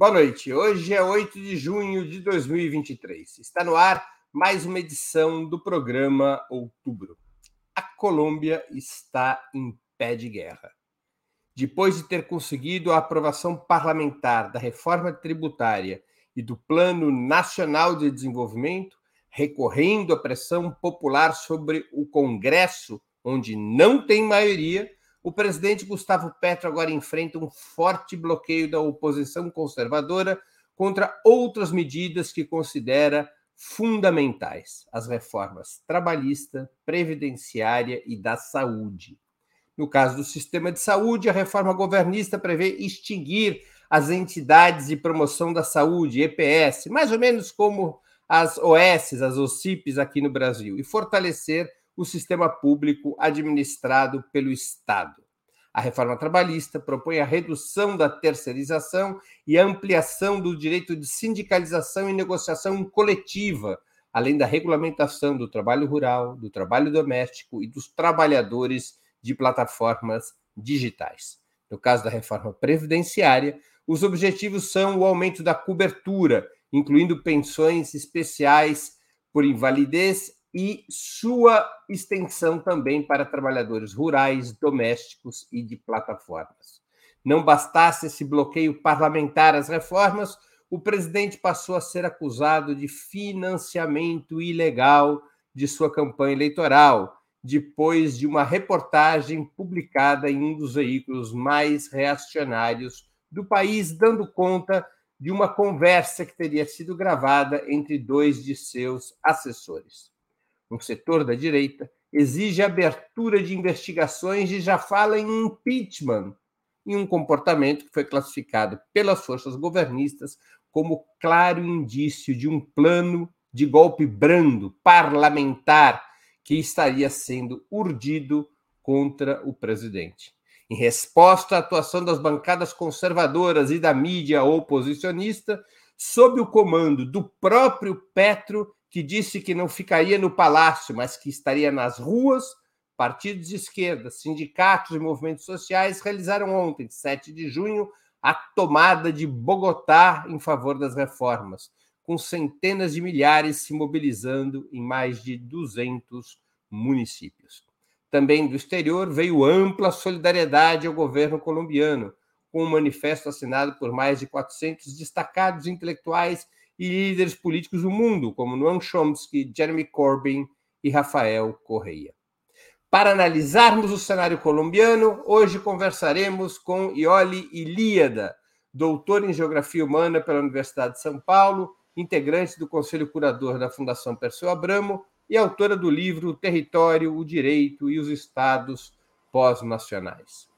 Boa noite. Hoje é 8 de junho de 2023. Está no ar mais uma edição do programa Outubro. A Colômbia está em pé de guerra. Depois de ter conseguido a aprovação parlamentar da reforma tributária e do Plano Nacional de Desenvolvimento, recorrendo à pressão popular sobre o Congresso, onde não tem maioria, o presidente Gustavo Petro agora enfrenta um forte bloqueio da oposição conservadora contra outras medidas que considera fundamentais: as reformas trabalhista, previdenciária e da saúde. No caso do sistema de saúde, a reforma governista prevê extinguir as entidades de promoção da saúde, EPS, mais ou menos como as OS, as OCIPs aqui no Brasil, e fortalecer o sistema público administrado pelo Estado. A reforma trabalhista propõe a redução da terceirização e a ampliação do direito de sindicalização e negociação coletiva, além da regulamentação do trabalho rural, do trabalho doméstico e dos trabalhadores de plataformas digitais. No caso da reforma previdenciária, os objetivos são o aumento da cobertura, incluindo pensões especiais por invalidez e sua extensão também para trabalhadores rurais, domésticos e de plataformas. Não bastasse esse bloqueio parlamentar às reformas, o presidente passou a ser acusado de financiamento ilegal de sua campanha eleitoral, depois de uma reportagem publicada em um dos veículos mais reacionários do país, dando conta de uma conversa que teria sido gravada entre dois de seus assessores um setor da direita, exige abertura de investigações e já fala em impeachment, em um comportamento que foi classificado pelas forças governistas como claro indício de um plano de golpe brando parlamentar que estaria sendo urdido contra o presidente. Em resposta à atuação das bancadas conservadoras e da mídia oposicionista, sob o comando do próprio Petro, que disse que não ficaria no palácio, mas que estaria nas ruas, partidos de esquerda, sindicatos e movimentos sociais realizaram ontem, 7 de junho, a tomada de Bogotá em favor das reformas, com centenas de milhares se mobilizando em mais de 200 municípios. Também do exterior veio ampla solidariedade ao governo colombiano, com um manifesto assinado por mais de 400 destacados intelectuais e líderes políticos do mundo, como Noam Chomsky, Jeremy Corbyn e Rafael Correia. Para analisarmos o cenário colombiano, hoje conversaremos com Ioli Ilíada, doutor em Geografia Humana pela Universidade de São Paulo, integrante do Conselho Curador da Fundação Perseu Abramo e autora do livro Território, o Direito e os Estados Pós-Nacionais.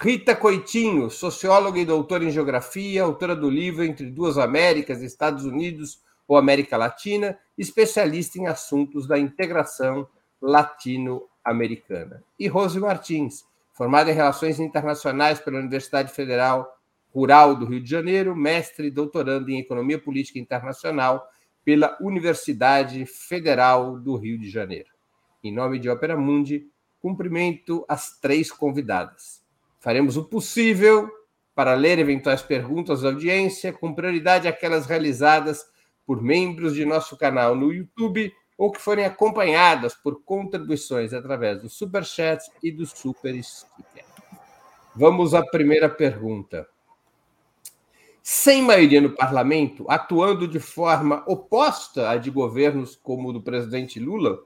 Rita Coitinho, socióloga e doutora em geografia, autora do livro Entre Duas Américas, Estados Unidos ou América Latina, especialista em assuntos da integração latino-americana. E Rose Martins, formada em Relações Internacionais pela Universidade Federal Rural do Rio de Janeiro, mestre e doutorando em Economia Política Internacional pela Universidade Federal do Rio de Janeiro. Em nome de Opera Mundi, cumprimento as três convidadas. Faremos o possível para ler eventuais perguntas da audiência, com prioridade aquelas realizadas por membros de nosso canal no YouTube ou que forem acompanhadas por contribuições através do Super Chat e do Super Sticker. Vamos à primeira pergunta. Sem maioria no parlamento, atuando de forma oposta à de governos como o do presidente Lula,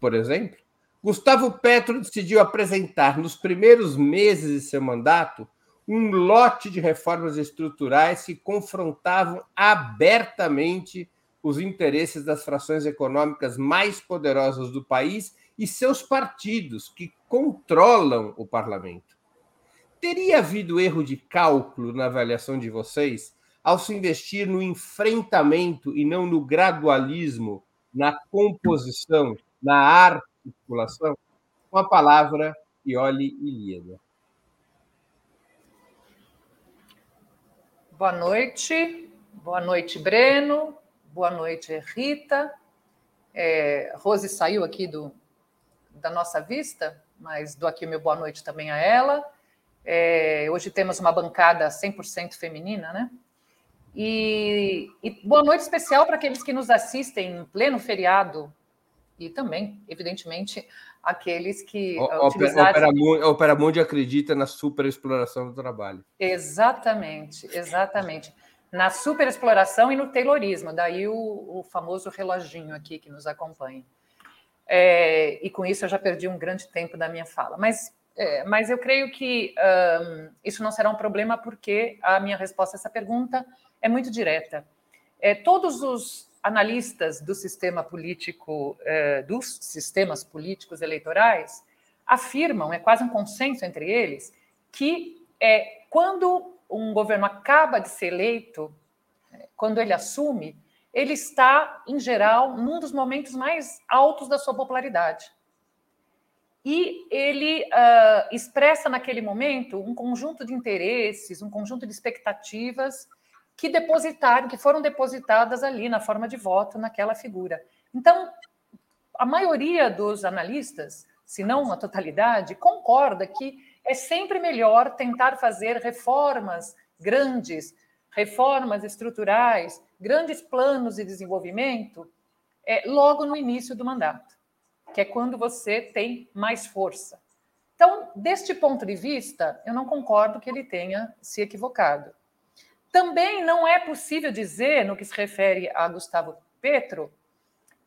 por exemplo, Gustavo Petro decidiu apresentar nos primeiros meses de seu mandato um lote de reformas estruturais que confrontavam abertamente os interesses das frações econômicas mais poderosas do país e seus partidos, que controlam o parlamento. Teria havido erro de cálculo na avaliação de vocês ao se investir no enfrentamento e não no gradualismo, na composição, na arte articulação, com a palavra Ioli Ilíada. Boa noite, boa noite, Breno, boa noite, Rita. É, Rose saiu aqui do, da nossa vista, mas dou aqui meu boa noite também a ela. É, hoje temos uma bancada 100% feminina, né? E, e boa noite especial para aqueles que nos assistem em pleno feriado e também, evidentemente, aqueles que o, utilizaram... Opera, Opera Mundi acredita na superexploração do trabalho. Exatamente, exatamente. Na superexploração e no taylorismo, daí o, o famoso reloginho aqui que nos acompanha. É, e com isso eu já perdi um grande tempo da minha fala. Mas, é, mas eu creio que um, isso não será um problema, porque a minha resposta a essa pergunta é muito direta. É, todos os analistas do sistema político, é, dos sistemas políticos eleitorais, afirmam, é quase um consenso entre eles, que é, quando um governo acaba de ser eleito, é, quando ele assume, ele está, em geral, num dos momentos mais altos da sua popularidade. E ele uh, expressa naquele momento um conjunto de interesses, um conjunto de expectativas que depositaram, que foram depositadas ali na forma de voto naquela figura. Então, a maioria dos analistas, se não a totalidade, concorda que é sempre melhor tentar fazer reformas grandes, reformas estruturais, grandes planos de desenvolvimento, é, logo no início do mandato, que é quando você tem mais força. Então, deste ponto de vista, eu não concordo que ele tenha se equivocado. Também não é possível dizer, no que se refere a Gustavo Petro,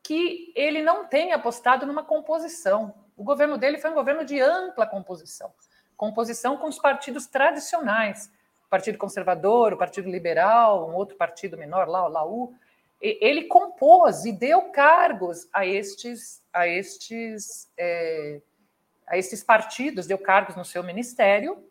que ele não tenha apostado numa composição. O governo dele foi um governo de ampla composição composição com os partidos tradicionais, o Partido Conservador, o Partido Liberal, um outro partido menor lá, o Laú. Ele compôs e deu cargos a estes, a estes, é, a estes partidos, deu cargos no seu ministério,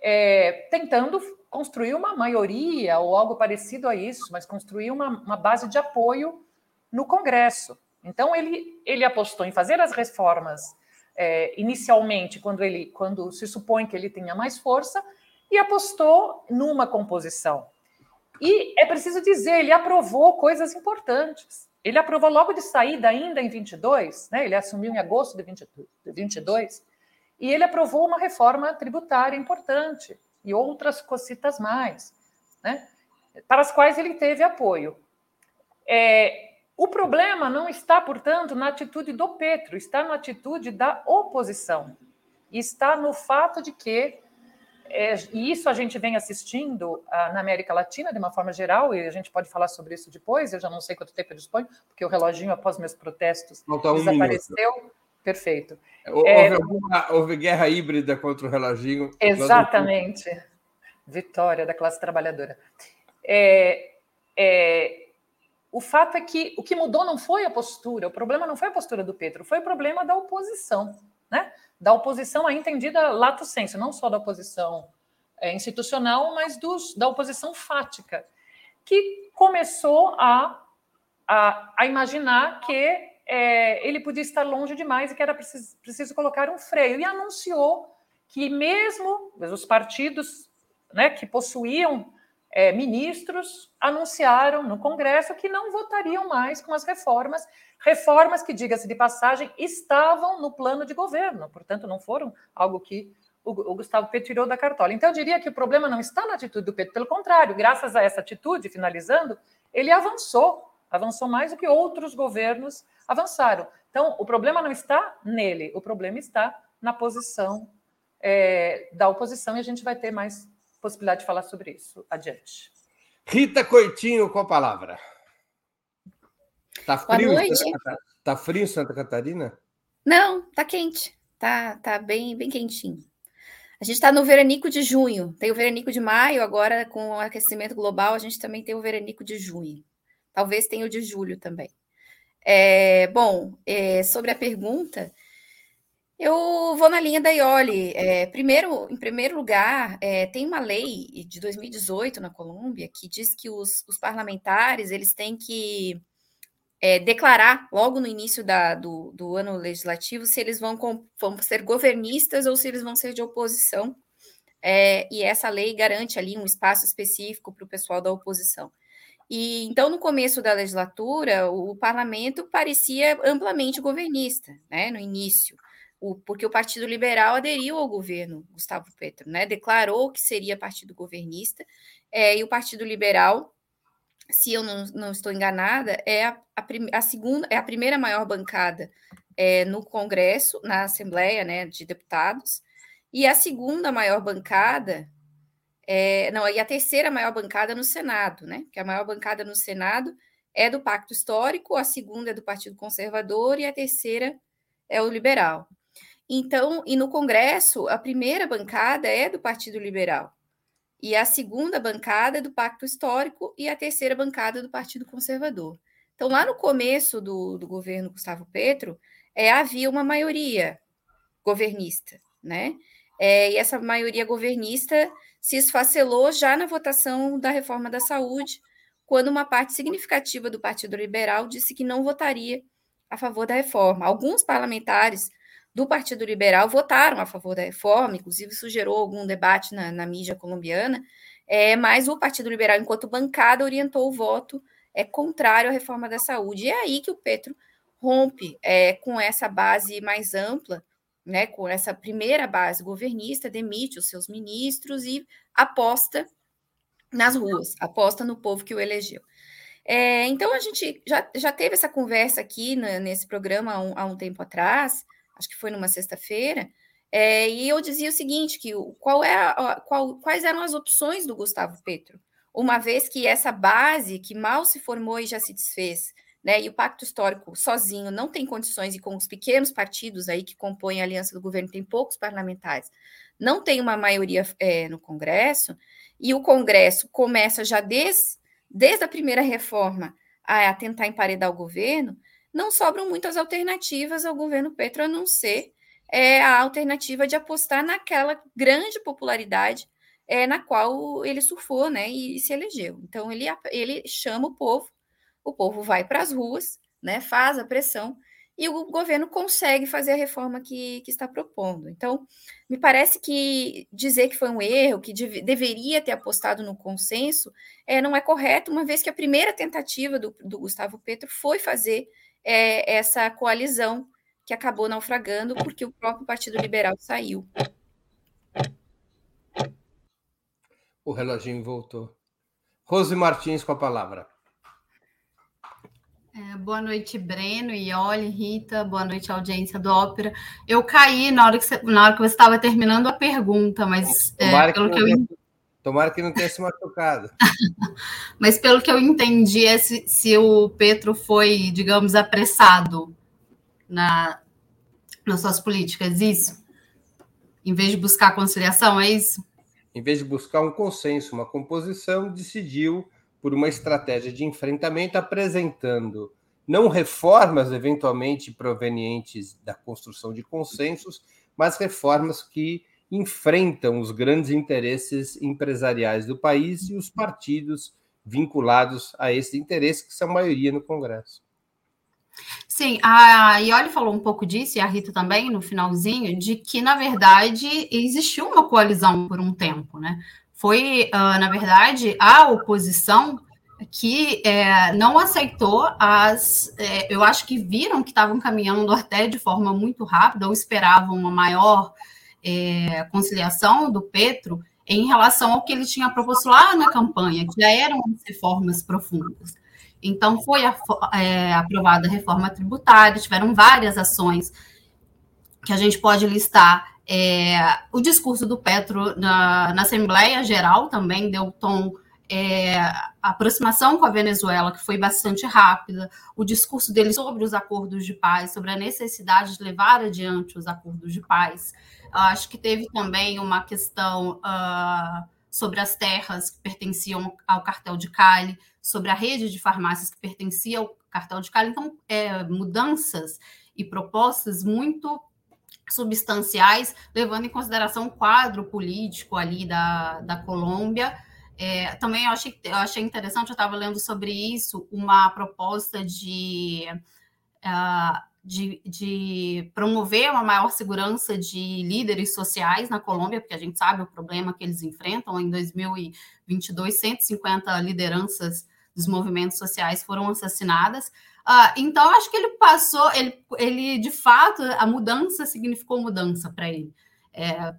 é, tentando construir uma maioria ou algo parecido a isso, mas construir uma, uma base de apoio no Congresso. Então, ele, ele apostou em fazer as reformas é, inicialmente, quando, ele, quando se supõe que ele tenha mais força, e apostou numa composição. E é preciso dizer, ele aprovou coisas importantes. Ele aprovou logo de saída, ainda em 22, né, ele assumiu em agosto de 22, e ele aprovou uma reforma tributária importante e outras cositas mais, né, para as quais ele teve apoio. É, o problema não está, portanto, na atitude do Petro, está na atitude da oposição. Está no fato de que, é, e isso a gente vem assistindo ah, na América Latina de uma forma geral, e a gente pode falar sobre isso depois, eu já não sei quanto tempo eu disponho, porque o reloginho, após meus protestos, um desapareceu. Minuto. Perfeito. Houve, é, houve, guerra híbrida contra o reloginho. Exatamente. Vitória da classe trabalhadora. É, é, o fato é que o que mudou não foi a postura, o problema não foi a postura do Petro, foi o problema da oposição, né? Da oposição a entendida lato senso, não só da oposição é, institucional, mas dos, da oposição fática, que começou a, a, a imaginar que é, ele podia estar longe demais e que era preciso, preciso colocar um freio, e anunciou que mesmo os partidos né, que possuíam é, ministros anunciaram no Congresso que não votariam mais com as reformas, reformas que, diga-se de passagem, estavam no plano de governo, portanto, não foram algo que o, o Gustavo Petro tirou da cartola. Então, eu diria que o problema não está na atitude do Petro, pelo contrário, graças a essa atitude, finalizando, ele avançou, avançou mais do que outros governos avançaram. Então, o problema não está nele, o problema está na posição é, da oposição, e a gente vai ter mais possibilidade de falar sobre isso adiante. Rita Coitinho com a palavra. Tá frio. Tá frio em Santa Catarina? Não, tá quente. Tá, tá bem, bem quentinho. A gente está no veranico de junho. Tem o veranico de maio, agora com o aquecimento global, a gente também tem o veranico de junho. Talvez tenha o de julho também. É, bom, é, sobre a pergunta, eu vou na linha da Ioli. É, primeiro, em primeiro lugar, é, tem uma lei de 2018 na Colômbia que diz que os, os parlamentares eles têm que é, declarar logo no início da, do, do, ano legislativo se eles vão, com, vão, ser governistas ou se eles vão ser de oposição. É, e essa lei garante ali um espaço específico para o pessoal da oposição. E então, no começo da legislatura, o parlamento parecia amplamente governista, né, no início o, porque o Partido Liberal aderiu ao governo Gustavo Petro, né? Declarou que seria partido governista, é, e o Partido Liberal se eu não, não estou enganada, é a, a, a, segunda, é a primeira maior bancada é, no Congresso, na Assembleia né, de Deputados, e a segunda maior bancada, é, não, e a terceira maior bancada no Senado, né? Que a maior bancada no Senado é do Pacto Histórico, a segunda é do Partido Conservador e a terceira é o Liberal. Então, e no Congresso, a primeira bancada é do Partido Liberal. E a segunda bancada é do Pacto Histórico e a terceira bancada do Partido Conservador. Então, lá no começo do, do governo Gustavo Petro, é, havia uma maioria governista, né? É, e essa maioria governista se esfacelou já na votação da reforma da saúde, quando uma parte significativa do Partido Liberal disse que não votaria a favor da reforma. Alguns parlamentares do Partido Liberal votaram a favor da reforma, inclusive isso gerou algum debate na, na mídia colombiana, é, mas o Partido Liberal, enquanto bancada, orientou o voto é, contrário à reforma da saúde. E é aí que o Petro rompe é, com essa base mais ampla, né, com essa primeira base governista, demite os seus ministros e aposta nas ruas, aposta no povo que o elegeu. É, então, a gente já, já teve essa conversa aqui né, nesse programa há um, há um, tempo atrás, acho que foi numa sexta-feira, é, e eu dizia o seguinte, que qual é a, qual, quais eram as opções do Gustavo Petro, uma vez que essa base que mal se formou e já se desfez, né? E o pacto histórico sozinho não tem condições, e com os pequenos partidos aí que compõem a aliança do governo, tem poucos parlamentares, não tem uma maioria é, no Congresso, e o Congresso começa já des, desde a primeira reforma a, a tentar emparedar o governo, não sobram muitas alternativas ao governo Petro a não ser é, a alternativa de apostar naquela grande popularidade é, na qual ele surfou né, e, e se elegeu. Então, ele, ele chama o povo o povo vai para as ruas, né, faz a pressão e o governo consegue fazer a reforma que, que está propondo. Então, me parece que dizer que foi um erro, que de, deveria ter apostado no consenso, é, não é correto, uma vez que a primeira tentativa do, do Gustavo Petro foi fazer é, essa coalizão que acabou naufragando porque o próprio Partido Liberal saiu. O reloginho voltou. Rose Martins com a palavra. É, boa noite, Breno, Ioli, Rita, boa noite, audiência do Ópera. Eu caí na hora que você, na hora que você estava terminando a pergunta, mas é, pelo que, que eu tenha, Tomara que não tenha se machucado. mas pelo que eu entendi, é se, se o Petro foi, digamos, apressado na, nas suas políticas, isso? Em vez de buscar conciliação, é isso? Em vez de buscar um consenso, uma composição, decidiu por uma estratégia de enfrentamento, apresentando não reformas eventualmente provenientes da construção de consensos, mas reformas que enfrentam os grandes interesses empresariais do país e os partidos vinculados a esse interesse, que são a maioria no Congresso. Sim, a Ioli falou um pouco disso, e a Rita também, no finalzinho, de que, na verdade, existiu uma coalizão por um tempo, né? Foi, uh, na verdade, a oposição que é, não aceitou as. É, eu acho que viram que estavam caminhando até de forma muito rápida, ou esperavam uma maior é, conciliação do Petro em relação ao que ele tinha proposto lá na campanha, que já eram reformas profundas. Então, foi a, é, aprovada a reforma tributária, tiveram várias ações que a gente pode listar é, o discurso do Petro na, na, Assembleia Geral também deu tom. É, aproximação com a Venezuela, que foi bastante rápida, o discurso dele sobre os acordos de paz, sobre a necessidade de levar adiante os acordos de paz. Acho que teve também uma questão uh, sobre as terras que pertenciam ao cartel de Cali, sobre a rede de farmácias que pertencia ao cartel de Cali. Então, é, mudanças e propostas muito substanciais, levando em consideração o quadro político ali da, da Colômbia. É, também eu achei, eu achei interessante, eu estava lendo sobre isso, uma proposta de, uh, de, de, promover uma maior segurança de líderes sociais na Colômbia, porque a gente sabe o problema que eles enfrentam. Em 2022, 150 lideranças dos movimentos sociais foram assassinadas. Uh, então, acho que ele passou, ele, ele de fato, a mudança significou mudança para ele. É,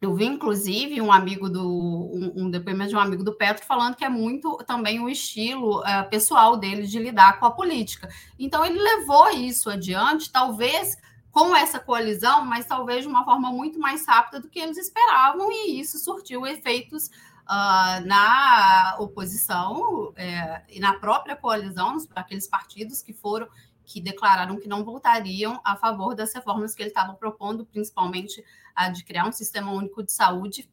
Eu vi, inclusive, um amigo do um, um, depoimento de um amigo do Petro falando que é muito também o estilo uh, pessoal dele de lidar com a política. Então ele levou isso adiante, talvez com essa coalizão, mas talvez de uma forma muito mais rápida do que eles esperavam, e isso surtiu efeitos uh, na oposição é, e na própria coalizão, aqueles partidos que foram que declararam que não votariam a favor das reformas que ele estava propondo, principalmente a de criar um sistema único de saúde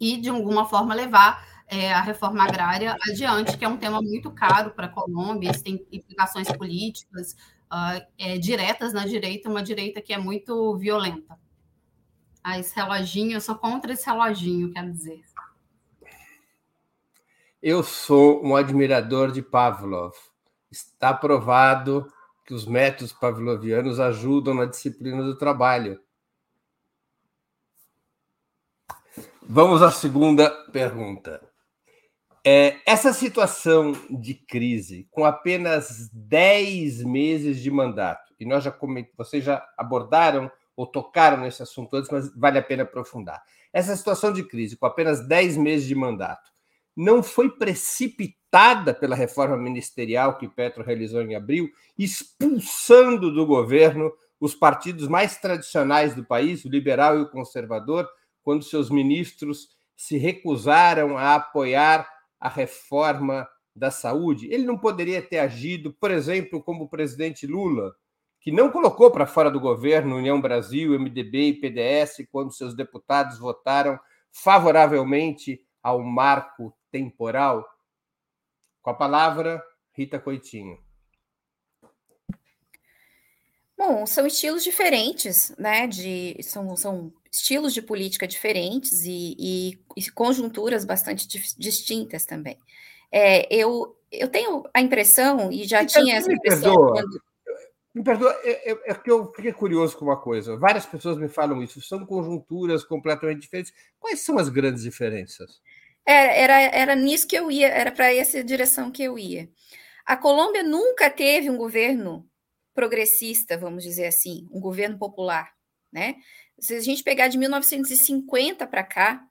e, de alguma forma, levar é, a reforma agrária adiante, que é um tema muito caro para a Colômbia, isso tem implicações políticas uh, é, diretas na direita, uma direita que é muito violenta. Ah, esse reloginho, eu sou contra esse reloginho, quero dizer. Eu sou um admirador de Pavlov. Está provado que os métodos pavlovianos ajudam na disciplina do trabalho. Vamos à segunda pergunta. É, essa situação de crise, com apenas 10 meses de mandato, e nós já vocês já abordaram ou tocaram nesse assunto antes, mas vale a pena aprofundar. Essa situação de crise, com apenas 10 meses de mandato, não foi precipitada pela reforma ministerial que Petro realizou em abril, expulsando do governo os partidos mais tradicionais do país, o liberal e o conservador, quando seus ministros se recusaram a apoiar a reforma da saúde. Ele não poderia ter agido, por exemplo, como o presidente Lula, que não colocou para fora do governo União Brasil, MDB e PDS quando seus deputados votaram favoravelmente ao marco temporal? Com a palavra, Rita Coitinho. Bom, são estilos diferentes, né? De, são, são estilos de política diferentes e, e, e conjunturas bastante distintas também. É, eu, eu tenho a impressão, e já tinha essa impressão. Me perdoa, quando... me perdoa é, é, é, que eu fiquei curioso com uma coisa. Várias pessoas me falam isso, são conjunturas completamente diferentes. Quais são as grandes diferenças? É, era, era nisso que eu ia, era para essa direção que eu ia. A Colômbia nunca teve um governo progressista, vamos dizer assim, um governo popular, né? Se a gente pegar de 1950 para cá,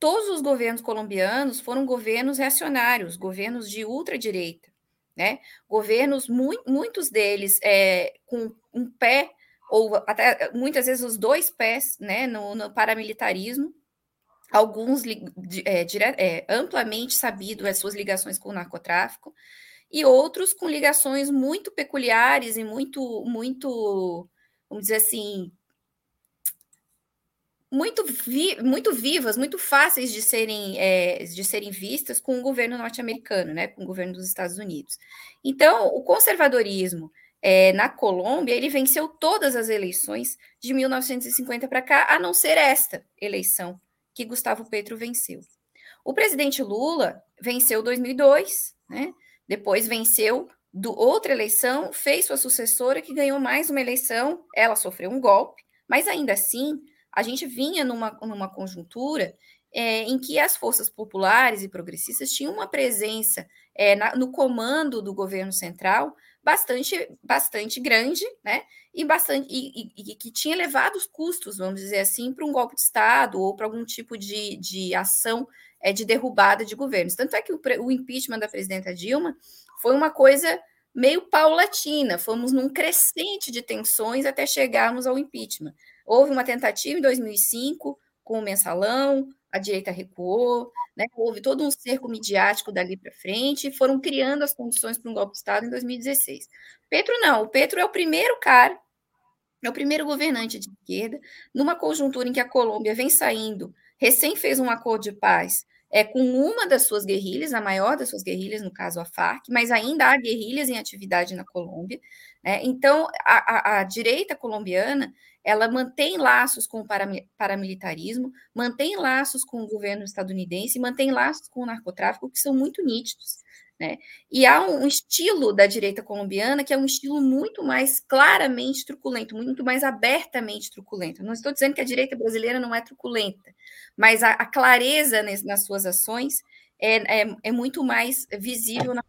todos os governos colombianos foram governos reacionários, governos de ultradireita, né? Governos, mu muitos deles é, com um pé, ou até muitas vezes os dois pés, né, no, no paramilitarismo, alguns é, dire, é, amplamente sabido as suas ligações com o narcotráfico, e outros com ligações muito peculiares e muito, muito, vamos dizer assim, muito, vi, muito vivas, muito fáceis de serem, é, de serem vistas com o governo norte-americano, né, com o governo dos Estados Unidos. Então, o conservadorismo é, na Colômbia, ele venceu todas as eleições de 1950 para cá, a não ser esta eleição, que Gustavo Petro venceu. O presidente Lula venceu 2002, né? Depois venceu do outra eleição, fez sua sucessora que ganhou mais uma eleição, ela sofreu um golpe, mas ainda assim a gente vinha numa, numa conjuntura é, em que as forças populares e progressistas tinham uma presença é, na, no comando do governo central bastante, bastante grande, né? E bastante e, e, e que tinha levado os custos, vamos dizer assim, para um golpe de Estado ou para algum tipo de, de ação é, de derrubada de governos. Tanto é que o, o impeachment da presidenta Dilma foi uma coisa meio paulatina, fomos num crescente de tensões até chegarmos ao impeachment. Houve uma tentativa em 2005 com o mensalão, a direita recuou, né? houve todo um cerco midiático dali para frente, e foram criando as condições para um golpe de Estado em 2016. Petro não, o Petro é o primeiro cara, é o primeiro governante de esquerda, numa conjuntura em que a Colômbia vem saindo, recém fez um acordo de paz é, com uma das suas guerrilhas, a maior das suas guerrilhas, no caso a FARC, mas ainda há guerrilhas em atividade na Colômbia. Né? Então, a, a, a direita colombiana ela mantém laços com o paramilitarismo, mantém laços com o governo estadunidense, mantém laços com o narcotráfico, que são muito nítidos. Né? E há um estilo da direita colombiana que é um estilo muito mais claramente truculento, muito mais abertamente truculento. Não estou dizendo que a direita brasileira não é truculenta, mas a, a clareza nas suas ações é, é, é muito mais visível na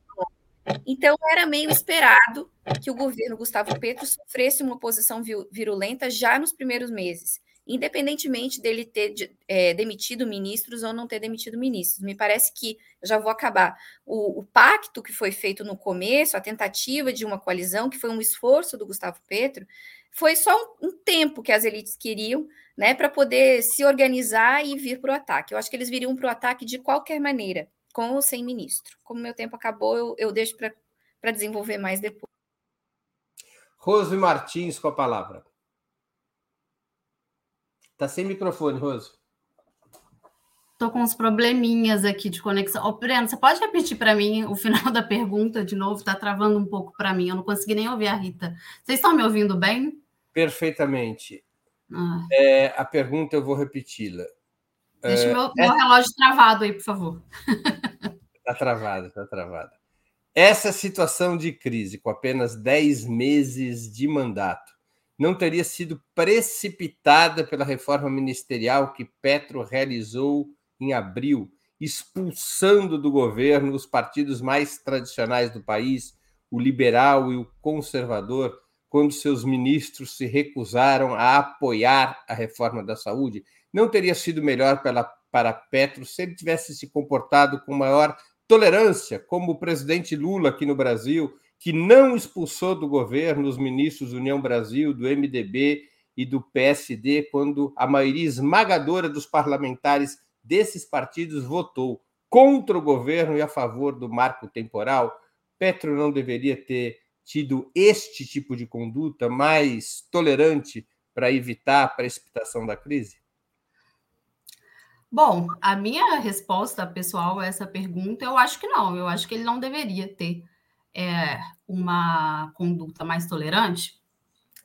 então, era meio esperado que o governo Gustavo Petro sofresse uma oposição virulenta já nos primeiros meses. independentemente dele ter é, demitido ministros ou não ter demitido ministros. Me parece que, já vou acabar, o, o, pacto que foi feito no começo, a tentativa de uma coalizão, que foi um esforço do Gustavo Petro, foi só um, um tempo que as elites queriam né, para poder se organizar e vir para o ataque. Eu acho que eles viriam para o ataque de qualquer maneira, com ou sem ministro. Como meu tempo acabou, eu, eu deixo para desenvolver mais depois. Rose Martins com a palavra. Tá sem microfone, Rose. Tô com uns probleminhas aqui de conexão. Ô, Breno, você pode repetir para mim o final da pergunta de novo? Tá travando um pouco para mim. Eu não consegui nem ouvir a Rita. Vocês estão me ouvindo bem? Perfeitamente. Ah. É, a pergunta eu vou repeti-la. Deixa o é, meu, meu, relógio travado aí, por favor. Está travado, está travado. Essa situação de crise, com apenas 10 meses de mandato, não teria sido precipitada pela reforma ministerial que Petro realizou em abril, expulsando do governo os partidos mais tradicionais do país, o liberal e o conservador, quando seus ministros se recusaram a apoiar a reforma da saúde? Não teria sido melhor pela, para Petro se ele tivesse se comportado com maior tolerância, como o presidente Lula aqui no Brasil, que não expulsou do governo os ministros do União Brasil, do MDB e do PSD, quando a maioria esmagadora dos parlamentares desses partidos votou contra o governo e a favor do marco temporal? Petro não deveria ter tido este tipo de conduta mais tolerante para evitar a precipitação da crise? Bom, a minha resposta pessoal a essa pergunta, eu acho que não. Eu acho que ele não deveria ter é, uma conduta mais tolerante,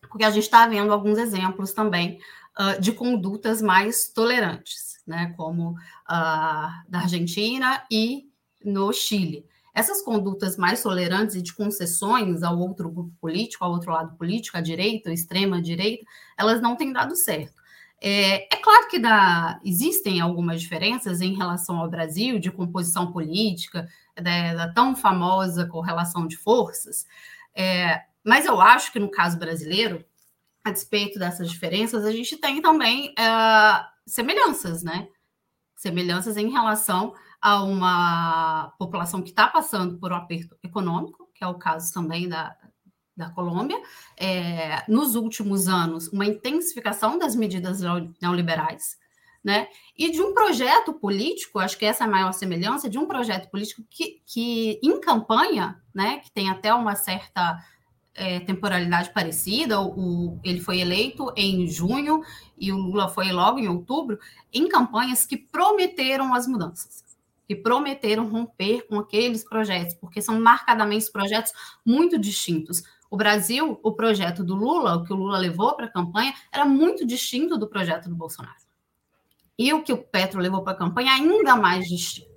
porque a gente está vendo alguns exemplos também uh, de condutas mais tolerantes, né, como uh, da Argentina e no Chile. Essas condutas mais tolerantes e de concessões ao outro grupo político, ao outro lado político, à direita, à extrema direita, elas não têm dado certo. É, é, claro que dá, existem algumas diferenças em relação ao Brasil, de composição política, da, da tão famosa correlação de forças, é, mas eu acho que no caso brasileiro, a despeito dessas diferenças, a gente tem também é, semelhanças, né? Semelhanças em relação a uma população que está passando por um aperto econômico, que é o caso também da, da Colômbia, é, nos últimos anos, uma intensificação das medidas neoliberais, né? E de um projeto político, acho que essa é a maior semelhança, de um projeto político que, que em campanha, né, que tem até uma certa é, temporalidade parecida, o, ele foi eleito em junho e o Lula foi logo em outubro, em campanhas que prometeram as mudanças, que prometeram romper com aqueles projetos, porque são marcadamente projetos muito distintos. O Brasil, o projeto do Lula, o que o Lula levou para a campanha, era muito distinto do projeto do Bolsonaro. E o que o Petro levou para a campanha, ainda mais distinto.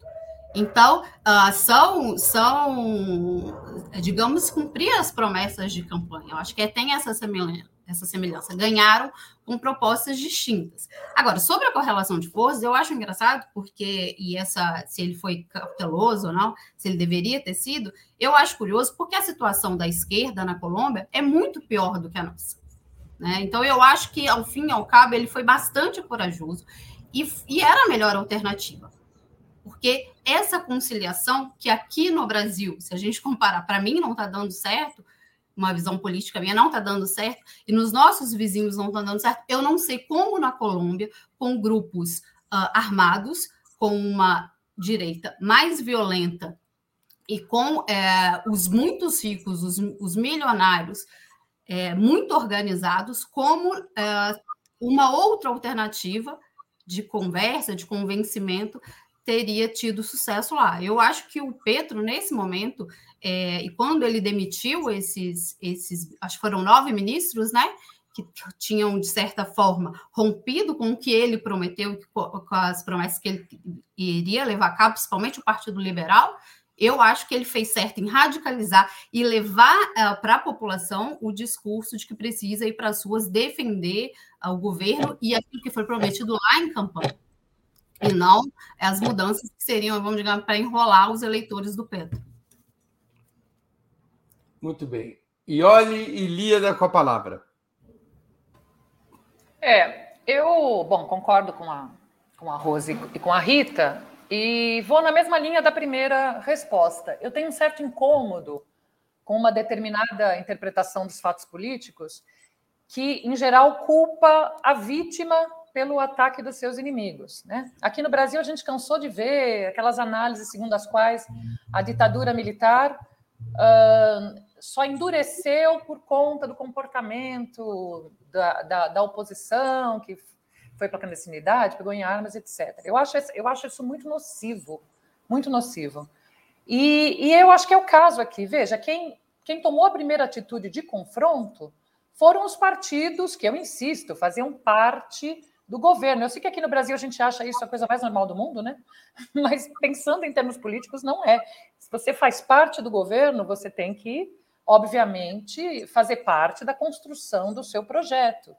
Então, uh, são, são, digamos, cumprir as promessas de campanha. Eu acho que tem essa semelhança essa semelhança, ganharam com propostas distintas. Agora, sobre a correlação de forças, eu acho engraçado, porque, e essa, se ele foi cauteloso ou não, se ele deveria ter sido, eu acho curioso, porque a situação da esquerda na Colômbia é muito pior do que a nossa. Né? Então, eu acho que, ao fim e ao cabo, ele foi bastante corajoso e, e era a melhor alternativa. Porque essa conciliação, que aqui no Brasil, se a gente comparar, para mim não está dando certo, uma visão política minha, não está dando certo, e nos nossos vizinhos não está dando certo. Eu não sei como na Colômbia, com grupos uh, armados, com uma direita mais violenta e com é, os muitos ricos, os, os milionários, é, muito organizados, como é, uma outra alternativa de conversa, de convencimento, teria tido sucesso lá. Eu acho que o Petro, nesse momento, é, e quando ele demitiu esses, esses, acho que foram nove ministros, né? Que tinham, de certa forma, rompido com o que ele prometeu, com as promessas que ele iria levar a cabo, principalmente o Partido Liberal, eu acho que ele fez certo em radicalizar e levar uh, para a população o discurso de que precisa ir para as ruas defender uh, o governo e aquilo que foi prometido lá em campanha. E não as mudanças que seriam, vamos dizer, para enrolar os eleitores do Petro. Muito bem. Iole e Líada com a palavra. É, Eu, bom, concordo com a, com a Rose e com a Rita, e vou na mesma linha da primeira resposta. Eu tenho um certo incômodo com uma determinada interpretação dos fatos políticos que, em geral, culpa a vítima pelo ataque dos seus inimigos. Né? Aqui no Brasil, a gente cansou de ver aquelas análises segundo as quais a ditadura militar uh, só endureceu por conta do comportamento da, da, da oposição, que foi para a clandestinidade, pegou em armas, etc. Eu acho, eu acho isso muito nocivo, muito nocivo. E, e eu acho que é o caso aqui. Veja, quem, quem tomou a primeira atitude de confronto foram os partidos que, eu insisto, faziam parte do governo. Eu sei que aqui no Brasil a gente acha isso a coisa mais normal do mundo, né? Mas pensando em termos políticos, não é. Se você faz parte do governo, você tem que, obviamente, fazer parte da construção do seu projeto.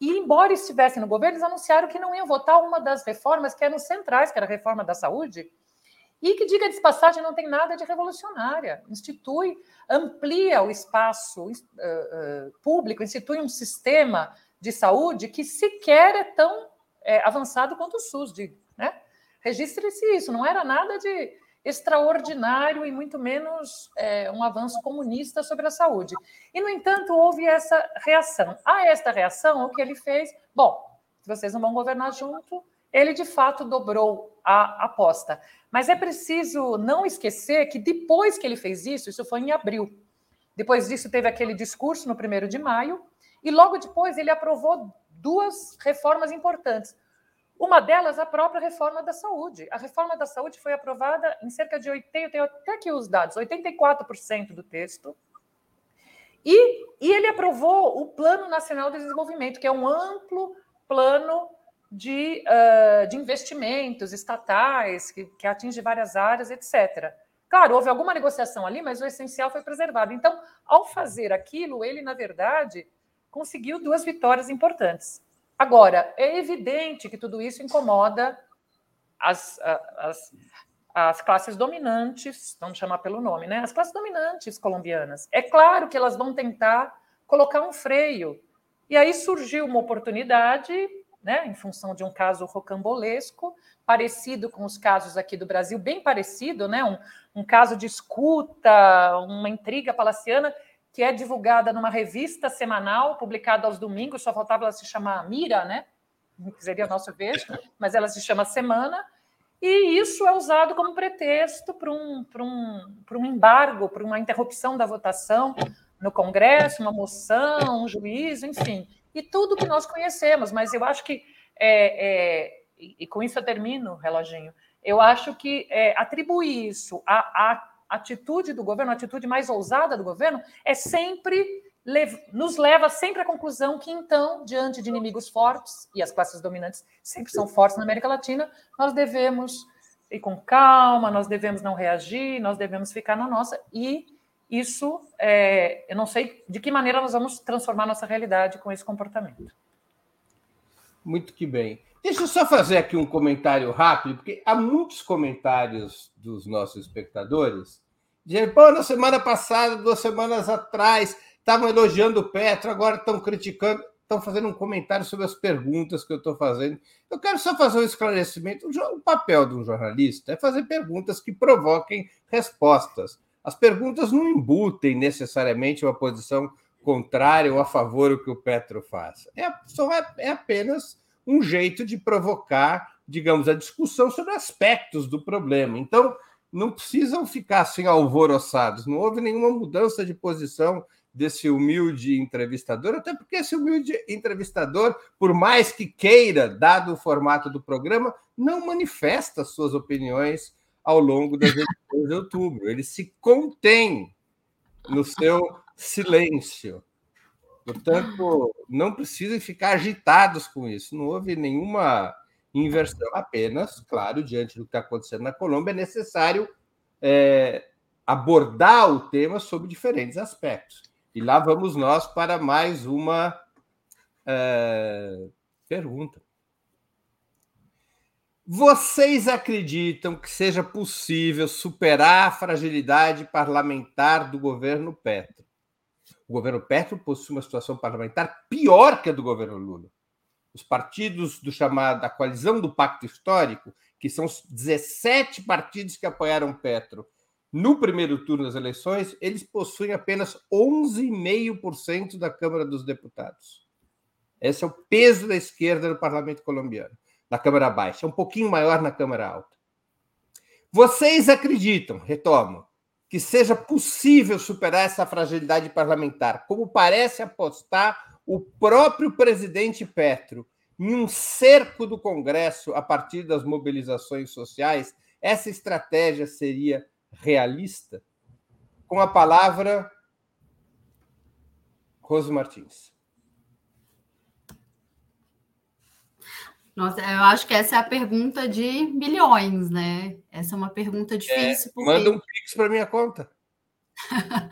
E, embora estivessem no governo, eles anunciaram que não iam votar uma das reformas que eram centrais, que era a reforma da saúde, e que, diga de passagem, não tem nada de revolucionária. Institui, amplia o espaço uh, uh, público, institui um sistema de saúde que sequer é tão é, avançado quanto o SUS. Né? Registre-se isso, não era nada de extraordinário e muito menos é, um avanço comunista sobre a saúde. E, no entanto, houve essa reação. A esta reação, o que ele fez? Bom, vocês não vão governar junto, ele de fato dobrou a aposta. Mas é preciso não esquecer que depois que ele fez isso, isso foi em abril. Depois disso, teve aquele discurso no primeiro de maio, e logo depois ele aprovou duas reformas importantes. Uma delas, a própria reforma da saúde. A reforma da saúde foi aprovada em cerca de 80, eu tenho até aqui os dados, 84% do texto. E, e ele aprovou o Plano Nacional de Desenvolvimento, que é um amplo plano de, uh, de investimentos estatais, que, que atinge várias áreas, etc. Claro, houve alguma negociação ali, mas o essencial foi preservado. Então, ao fazer aquilo, ele, na verdade, conseguiu duas vitórias importantes. Agora, é evidente que tudo isso incomoda as, as, as classes dominantes, vamos chamar pelo nome, né? As classes dominantes colombianas. É claro que elas vão tentar colocar um freio. E aí surgiu uma oportunidade, né, em função de um caso rocambolesco, parecido com os casos aqui do Brasil, bem parecido, né? Um, um caso de escuta, uma intriga palaciana que é divulgada numa revista semanal, publicada aos domingos, só faltava ela se chamar Mira, né? Que seria o nosso vejo, mas ela se chama Semana, e isso é usado como pretexto para um, um, um embargo, para uma interrupção da votação no Congresso, uma moção, um juízo, enfim, e tudo que nós conhecemos, mas eu acho que, é, é, e com isso eu termino, reloginho, eu acho que é, atribuir isso a, a atitude do governo, a atitude mais ousada do governo, é sempre nos leva sempre à conclusão que, então, diante de inimigos fortes, e as classes dominantes sempre são fortes na América Latina, nós devemos ir com calma, nós devemos não reagir, nós devemos ficar na nossa, e isso, é, eu não sei de que maneira nós vamos transformar nossa realidade com esse comportamento. Muito que bem. Deixa eu só fazer aqui um comentário rápido, porque há muitos comentários dos nossos espectadores dizendo, pô, na semana passada, duas semanas atrás, estavam elogiando o Petro, agora estão criticando, estão fazendo um comentário sobre as perguntas que eu estou fazendo. Eu quero só fazer um esclarecimento. O papel de um jornalista é fazer perguntas que provoquem respostas. As perguntas não embutem necessariamente uma posição contrária ou a favor do que o Petro faça. É, só é, é apenas um jeito de provocar, digamos, a discussão sobre aspectos do problema. Então, não precisam ficar assim alvoroçados. Não houve nenhuma mudança de posição desse humilde entrevistador, até porque esse humilde entrevistador, por mais que queira, dado o formato do programa, não manifesta suas opiniões ao longo das eleições de outubro. Ele se contém no seu silêncio. Portanto, não precisem ficar agitados com isso. Não houve nenhuma inversão, apenas, claro, diante do que está acontecendo na Colômbia, é necessário é, abordar o tema sob diferentes aspectos. E lá vamos nós para mais uma é, pergunta. Vocês acreditam que seja possível superar a fragilidade parlamentar do governo Petro? O governo Petro possui uma situação parlamentar pior que a do governo Lula. os partidos do chamado da coalizão do Pacto Histórico, que são os 17 partidos que apoiaram Petro no primeiro turno das eleições, eles possuem apenas 11,5% da Câmara dos Deputados. Esse é o peso da esquerda no parlamento colombiano, na Câmara Baixa, é um pouquinho maior na Câmara Alta. Vocês acreditam, retomo, que seja possível superar essa fragilidade parlamentar, como parece apostar o próprio presidente Petro em um cerco do Congresso a partir das mobilizações sociais, essa estratégia seria realista? Com a palavra, Rose Martins. Nossa, eu acho que essa é a pergunta de milhões, né? Essa é uma pergunta é, difícil. É, porque... Manda um pix para minha conta.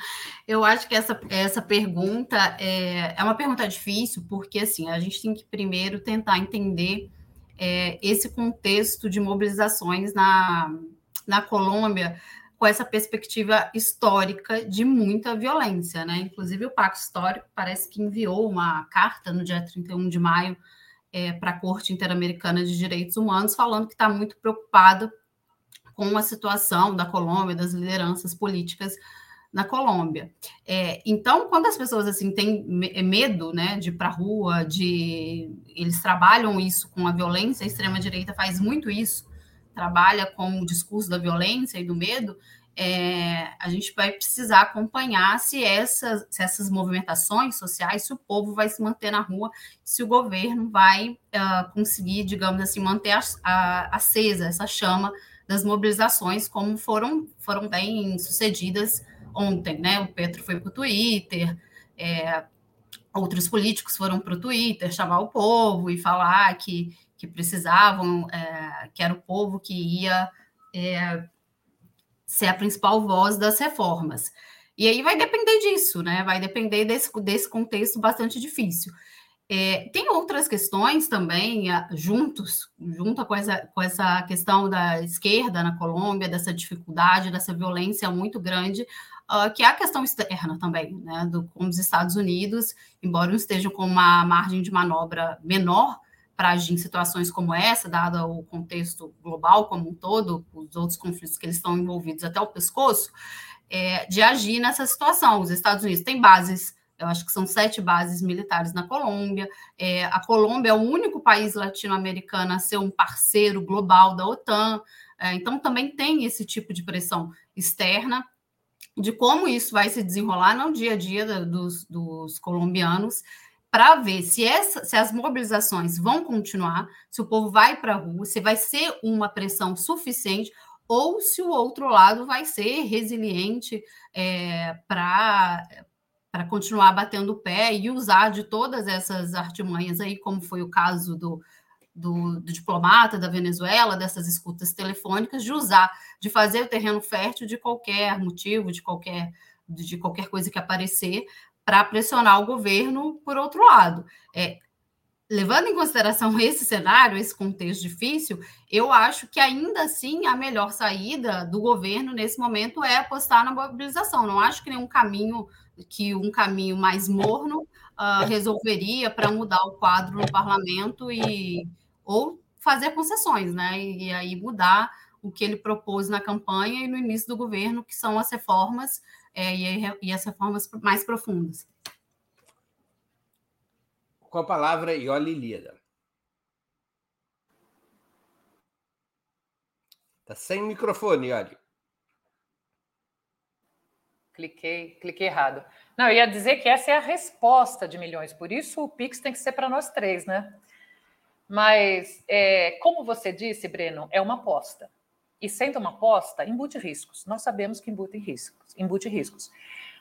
Eu acho que essa, essa pergunta é, é uma pergunta difícil, porque assim, a gente tem que primeiro tentar entender é, esse contexto de mobilizações na, na Colômbia com essa perspectiva histórica de muita violência, né? Inclusive, o Pacto Histórico parece que enviou uma carta no dia 31 de maio é, para a Corte Interamericana de Direitos Humanos, falando que está muito preocupado com a situação da Colômbia, das lideranças políticas na Colômbia. É, então, quando as pessoas assim têm é, medo, né, de ir para a rua, de eles trabalham isso com a violência, a extrema direita faz muito isso, trabalha com o discurso da violência e do medo. É, a gente vai precisar acompanhar se essas, se essas movimentações sociais, se o povo vai se manter na rua, se o governo vai uh, conseguir, digamos assim, manter a, a, acesa essa chama das mobilizações, como foram, foram bem sucedidas ontem, né? O Petro foi para o Twitter, é, outros políticos foram para o Twitter chamar o povo e falar que, que precisavam, é, que era o povo que ia é, ser a principal voz das reformas. E aí vai depender disso, né? Vai depender desse, desse contexto bastante difícil. É, tem outras questões também, juntos, junto com essa, com essa questão da esquerda na Colômbia, dessa dificuldade, dessa violência muito grande, uh, que é a questão externa também, né, do, com os Estados Unidos, embora estejam com uma margem de manobra menor para agir em situações como essa, dado o contexto global como um todo, os outros conflitos que eles estão envolvidos até o pescoço, é, de agir nessa situação. Os Estados Unidos têm bases eu acho que são sete bases militares na Colômbia. É, a Colômbia é o único país latino-americano a ser um parceiro global da OTAN. É, então, também tem esse tipo de pressão externa de como isso vai se desenrolar no dia a dia dos, dos colombianos, para ver se, essa, se as mobilizações vão continuar, se o povo vai para a rua, se vai ser uma pressão suficiente ou se o outro lado vai ser resiliente é, para para continuar batendo o pé e usar de todas essas artimanhas aí, como foi o caso do, do, do, diplomata da Venezuela, dessas escutas telefônicas, de usar, de fazer o terreno fértil de qualquer motivo, de qualquer, de qualquer coisa que aparecer, para pressionar o governo por outro lado. É, levando em consideração esse cenário, esse contexto difícil, eu acho que ainda assim a melhor saída do governo nesse momento é apostar na mobilização. Não acho que nenhum caminho que um caminho mais morno uh, resolveria para mudar o quadro no parlamento e ou fazer concessões, né? E, e, aí mudar o que ele propôs na campanha e no início do governo, que são as reformas é, e, e, as reformas mais profundas. Com a palavra, Ioli Líada. Está sem microfone, Ioli. Cliquei, cliquei errado. Não, eu ia dizer que essa é a resposta de milhões, por isso o Pix tem que ser para nós três, né? Mas, é, como você disse, Breno, é uma aposta. E sendo uma aposta, embute riscos. Nós sabemos que embute Embute riscos.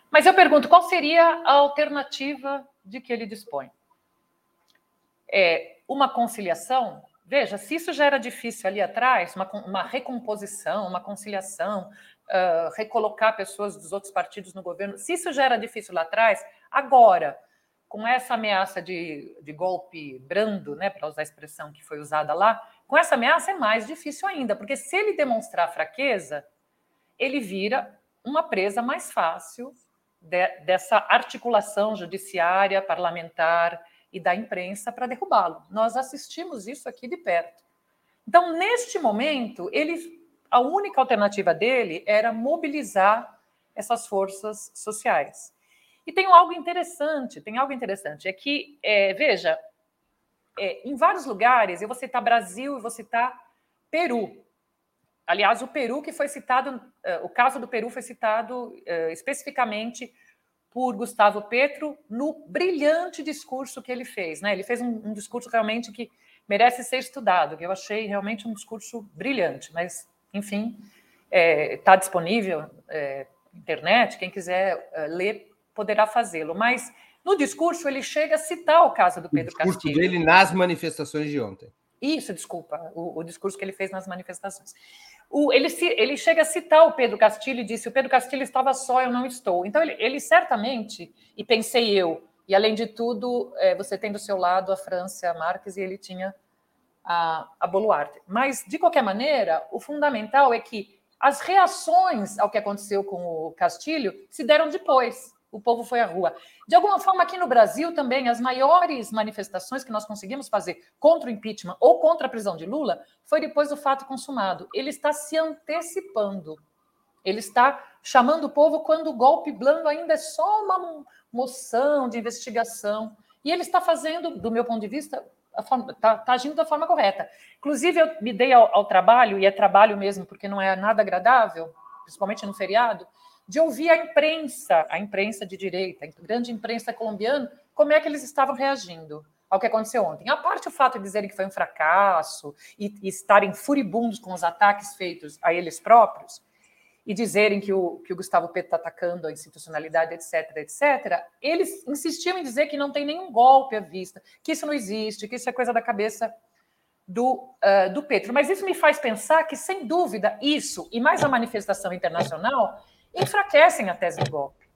Mas eu pergunto, qual seria a alternativa de que ele dispõe? É uma conciliação? Veja, se isso já era difícil ali atrás, uma, uma recomposição, uma conciliação, uh, recolocar pessoas dos outros partidos no governo, se isso já era difícil lá atrás, agora, com essa ameaça de, de golpe brando, né, para usar a expressão que foi usada lá, com essa ameaça é mais difícil ainda, porque se ele demonstrar fraqueza, ele vira uma presa mais fácil de, dessa articulação judiciária, parlamentar e da imprensa para derrubá-lo. Nós assistimos isso aqui de perto. Então, neste momento, ele, a única alternativa dele era mobilizar essas forças sociais. E tem algo interessante, tem algo interessante, é que, é, veja, é, em vários lugares, eu vou citar Brasil e vou citar Peru. Aliás, o Peru que foi citado, uh, o caso do Peru foi citado uh, especificamente por Gustavo Petro no brilhante discurso que ele fez. Né? Ele fez um, um discurso realmente que merece ser estudado, que eu achei realmente um discurso brilhante, mas, enfim, está é, tá disponível é, na internet, quem quiser é, ler poderá fazê-lo. Mas no discurso ele chega a citar o caso do Pedro Castilho. O discurso Castilho. dele nas manifestações de ontem. Isso, desculpa, o, o discurso que ele fez nas manifestações. O, ele, ele, chega a citar o Pedro Castilho e disse: o Pedro Castilho estava só, eu não estou. Então, ele, ele certamente, e pensei eu, e além de tudo, é, você tem do seu lado a França Marques e ele tinha a, a Boluarte. Mas, de qualquer maneira, o fundamental é que as reações ao que aconteceu com o Castilho se deram depois o povo foi à rua. De alguma forma, aqui no Brasil também, as maiores manifestações que nós conseguimos fazer contra o impeachment ou contra a prisão de Lula foi depois do fato consumado. Ele está se antecipando. Ele está chamando o povo quando o golpe blando ainda é só uma moção de investigação. E ele está fazendo, do meu ponto de vista, está tá agindo da forma correta. Inclusive, eu me dei ao, ao trabalho, e é trabalho mesmo, porque não é nada agradável, principalmente no feriado, de ouvir a imprensa, a imprensa de direita, a grande imprensa colombiana, como é que eles estavam reagindo ao que aconteceu ontem. A parte o fato de dizerem que foi um fracasso e, e estarem furibundos com os ataques feitos a eles próprios, e dizerem que o, que o Gustavo Petro está atacando a institucionalidade, etc., etc., eles insistiam em dizer que não tem nenhum golpe à vista, que isso não existe, que isso é coisa da cabeça do, uh, do Petro. Mas isso me faz pensar que, sem dúvida, isso, e mais a manifestação internacional, enfraquecem a tese do golpe.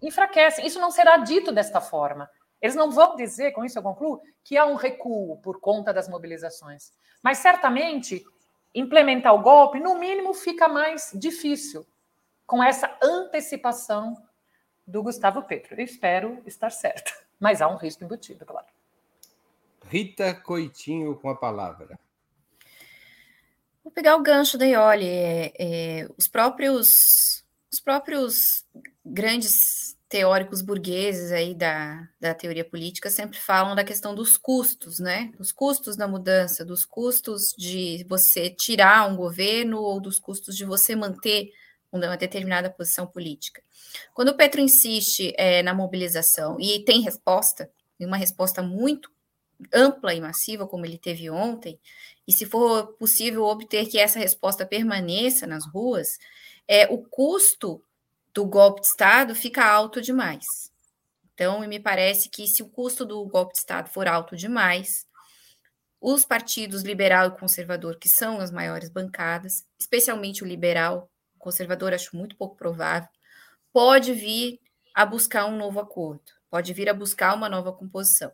Enfraquecem. Isso não será dito desta forma. Eles não vão dizer, com isso eu concluo, que há um recuo por conta das mobilizações. Mas certamente implementar o golpe, no mínimo, fica mais difícil com essa antecipação do Gustavo Petro. Eu espero estar certa, mas há um risco embutido, claro. Rita Coitinho com a palavra. Vou pegar o gancho da Ioli. É, é, os próprios os próprios grandes teóricos burgueses aí da, da teoria política sempre falam da questão dos custos, né? Dos custos da mudança, dos custos de você tirar um governo ou dos custos de você manter uma determinada posição política. Quando o Petro insiste é, na mobilização e tem resposta, uma resposta muito ampla e massiva, como ele teve ontem, e se for possível obter que essa resposta permaneça nas ruas, é, o custo do golpe de Estado fica alto demais. Então, me parece que se o custo do golpe de Estado for alto demais, os partidos liberal e conservador, que são as maiores bancadas, especialmente o liberal, conservador acho muito pouco provável, pode vir a buscar um novo acordo, pode vir a buscar uma nova composição.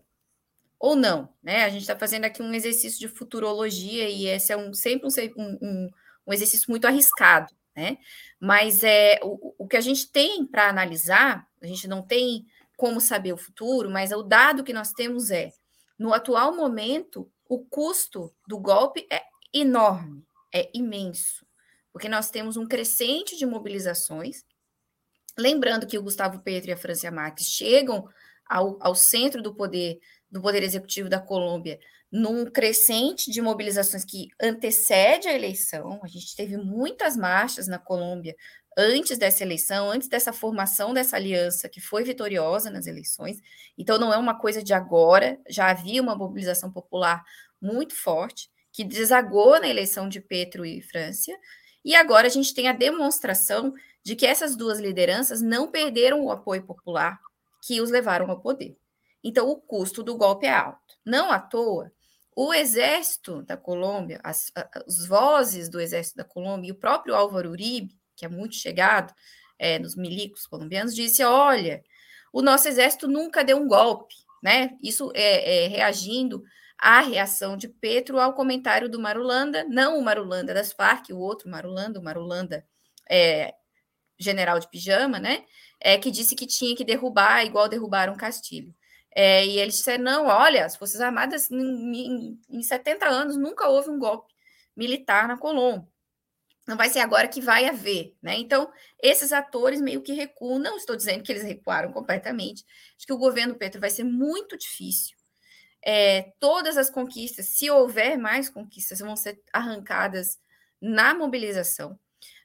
Ou não, né? A gente está fazendo aqui um exercício de futurologia e esse é um, sempre um, um, um exercício muito arriscado, né? Mas é o, o que a gente tem para analisar, a gente não tem como saber o futuro, mas o dado que nós temos é, no atual momento, o custo do golpe é enorme, é imenso, porque nós temos um crescente de mobilizações. Lembrando que o Gustavo Petro e a Francia Marques chegam ao, ao centro do poder do poder executivo da Colômbia num crescente de mobilizações que antecede a eleição. A gente teve muitas marchas na Colômbia antes dessa eleição, antes dessa formação dessa aliança que foi vitoriosa nas eleições. Então, não é uma coisa de agora, já havia uma mobilização popular muito forte, que desagou na eleição de Petro e França. E agora a gente tem a demonstração de que essas duas lideranças não perderam o apoio popular que os levaram ao poder. Então, o custo do golpe é alto. Não à toa, o exército da Colômbia, as, as vozes do exército da Colômbia e o próprio Álvaro Uribe, que é muito chegado é, nos milicos colombianos, disse: olha, o nosso exército nunca deu um golpe, né? Isso é, é reagindo à reação de Petro ao comentário do Marulanda, não o Marulanda das Farc, o outro Marulanda, o Marulanda é, general de pijama, né? É, que disse que tinha que derrubar igual derrubaram Castilho. É, e eles disseram: não, olha, as Forças Armadas, em, em, em 70 anos, nunca houve um golpe militar na Colômbia. Não vai ser agora que vai haver, né? Então, esses atores meio que recuam. Não estou dizendo que eles recuaram completamente. Acho que o governo Petro vai ser muito difícil. É, todas as conquistas, se houver mais conquistas, vão ser arrancadas na mobilização.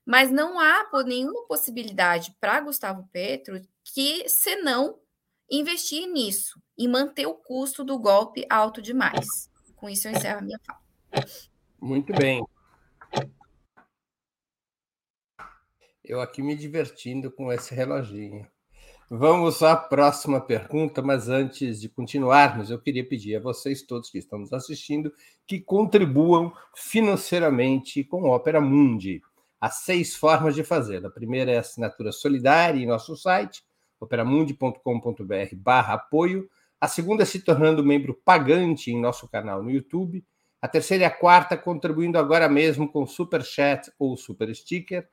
Mas não há nenhuma possibilidade para Gustavo Petro que senão investir nisso e manter o custo do golpe alto demais. Com isso, eu encerro a minha fala. Muito bem. Eu aqui me divertindo com esse reloginho. Vamos à próxima pergunta, mas antes de continuarmos, eu queria pedir a vocês todos que estão nos assistindo que contribuam financeiramente com Opera Mundi. Há seis formas de fazê-lo. A primeira é a assinatura solidária em nosso site, operamundi.com.br barra apoio. A segunda é se tornando membro pagante em nosso canal no YouTube. A terceira e a quarta, contribuindo agora mesmo com Super Chat ou Super Sticker.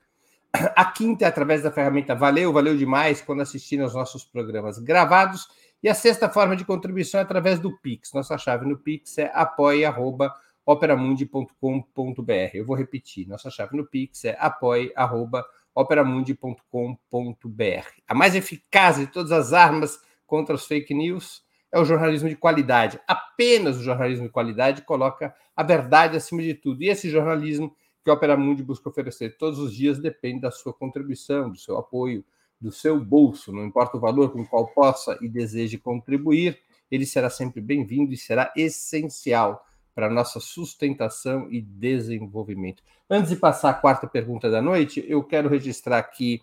A quinta é através da ferramenta Valeu, valeu demais quando assistiram aos nossos programas gravados. E a sexta forma de contribuição é através do Pix. Nossa chave no Pix é apoia.operamundi.com.br. Eu vou repetir. Nossa chave no Pix é apoia.operamundi.com.br. A mais eficaz de todas as armas contra os fake news é o jornalismo de qualidade. Apenas o jornalismo de qualidade coloca a verdade acima de tudo. E esse jornalismo que a Opera Mundi busca oferecer todos os dias depende da sua contribuição, do seu apoio, do seu bolso. Não importa o valor com o qual possa e deseje contribuir, ele será sempre bem-vindo e será essencial para nossa sustentação e desenvolvimento. Antes de passar a quarta pergunta da noite, eu quero registrar aqui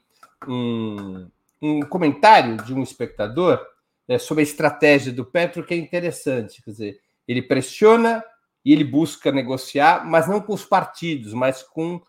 um, um comentário de um espectador né, sobre a estratégia do Petro, que é interessante. Quer dizer, ele pressiona e ele busca negociar, mas não com os partidos, mas com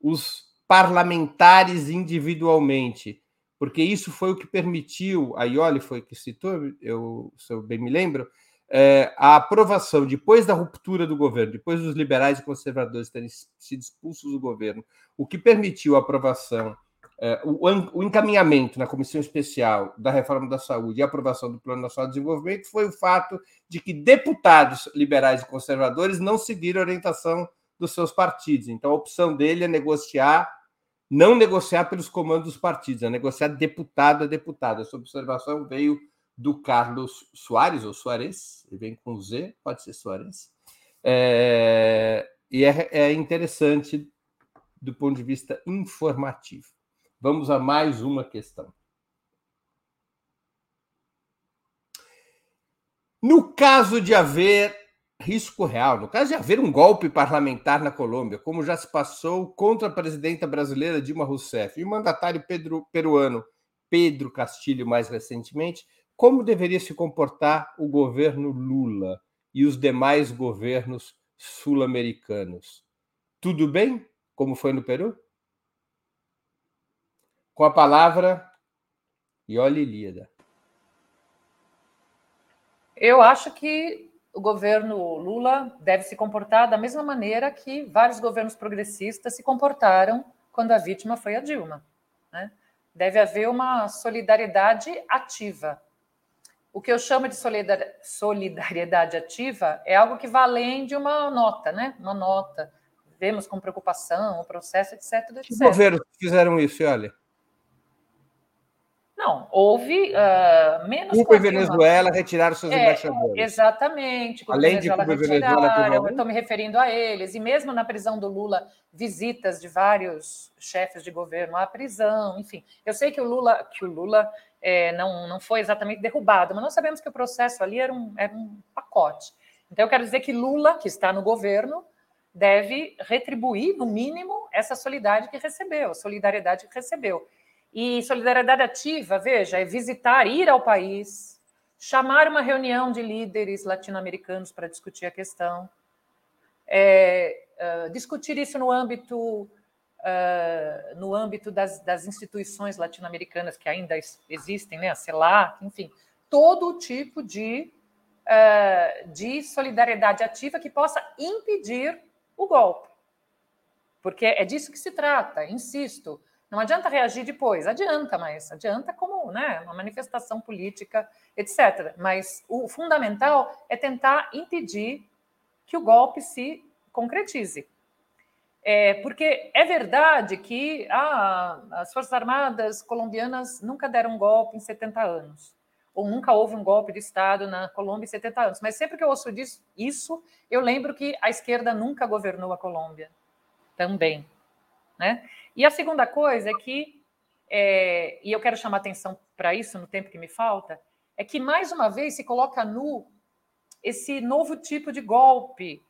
os parlamentares individualmente, porque isso foi o que permitiu, a Ioli foi que citou, eu, se eu bem me lembro, é, a aprovação, depois da ruptura do governo, depois dos liberais e conservadores terem sido expulsos do governo, o que permitiu a aprovação é, o, o, encaminhamento na comissão especial da reforma da saúde e a aprovação do Plano Nacional de Desenvolvimento foi o fato de que deputados liberais e conservadores não seguiram a orientação dos seus partidos. Então, a opção dele é negociar, não negociar pelos comandos dos partidos, é negociar deputado a deputado. Essa observação veio do Carlos Soares, ou Soares, ele vem com Z, pode ser Soares. É, e é, é interessante do ponto de vista informativo. Vamos a mais uma questão. No caso de haver risco real, no caso de haver um golpe parlamentar na Colômbia, como já se passou contra a presidenta brasileira Dilma Rousseff e o mandatário Pedro, peruano Pedro Castilho mais recentemente, como deveria se comportar o governo Lula e os demais governos sul-americanos? Tudo bem, como foi no Peru? Com a palavra, Ioli Líada. Eu acho que o governo Lula deve se comportar da mesma maneira que vários governos progressistas se comportaram quando a vítima foi a Dilma. Né? Deve haver uma solidariedade ativa. O que eu chamo de solidariedade ativa é algo que vai além de uma nota, né? Uma nota. Vemos com preocupação o processo, etc. etc. Que governos fizeram isso, olha? Não, houve uh, menos. Cuba e Venezuela retiraram seus é, embaixadores. Exatamente. Cuba Além de Cuba e Venezuela. Eu estou me referindo a eles. E mesmo na prisão do Lula, visitas de vários chefes de governo à prisão, enfim. Eu sei que o Lula, que o Lula é, não, não foi exatamente derrubado, mas nós sabemos que o processo ali era um, era um pacote. Então, eu quero dizer que Lula, que está no governo, deve retribuir, no mínimo, essa solidariedade que recebeu, a solidariedade que recebeu. E solidariedade ativa, veja, é visitar, ir ao país, chamar uma reunião de líderes latino-americanos para discutir a questão, é, uh, discutir isso no âmbito uh, no âmbito das, das instituições latino-americanas que ainda existem, né, a CELAC, enfim, todo tipo de, uh, de solidariedade ativa que possa impedir o golpe. Porque é disso que se trata, insisto. Não adianta reagir depois, adianta, mas adianta como né, uma manifestação política, etc. Mas o fundamental é tentar impedir que o golpe se concretize. É, porque é verdade que ah, as Forças Armadas colombianas nunca deram um golpe em 70 anos, ou nunca houve um golpe de Estado na Colômbia em 70 anos. Mas sempre que eu ouço isso, eu lembro que a esquerda nunca governou a Colômbia também. Né? E a segunda coisa é que, é, e eu quero chamar atenção para isso no tempo que me falta, é que mais uma vez se coloca nu esse novo tipo de golpe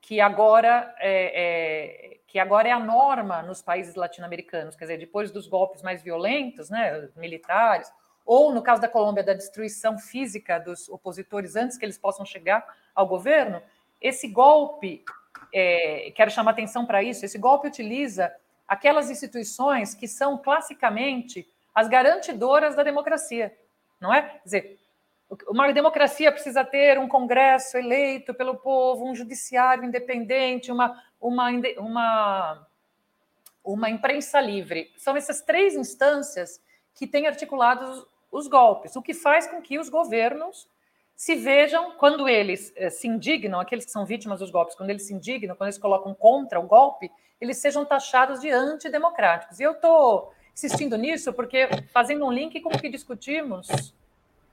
que agora é, é, que agora é a norma nos países latino-americanos, quer dizer, depois dos golpes mais violentos, né, militares, ou no caso da Colômbia, da destruição física dos opositores antes que eles possam chegar ao governo, esse golpe, é, quero chamar atenção para isso, esse golpe utiliza aquelas instituições que são classicamente as garantidoras da democracia, não é? Quer dizer, uma democracia precisa ter um Congresso eleito pelo povo, um judiciário independente, uma, uma, uma, uma imprensa livre. São essas três instâncias que têm articulado os, os golpes, o que faz com que os governos se vejam, quando eles eh, se indignam, aqueles que são vítimas dos golpes, quando eles se indignam, quando eles colocam contra o golpe, eles sejam taxados de antidemocráticos. E eu estou insistindo nisso porque, fazendo um link com o que discutimos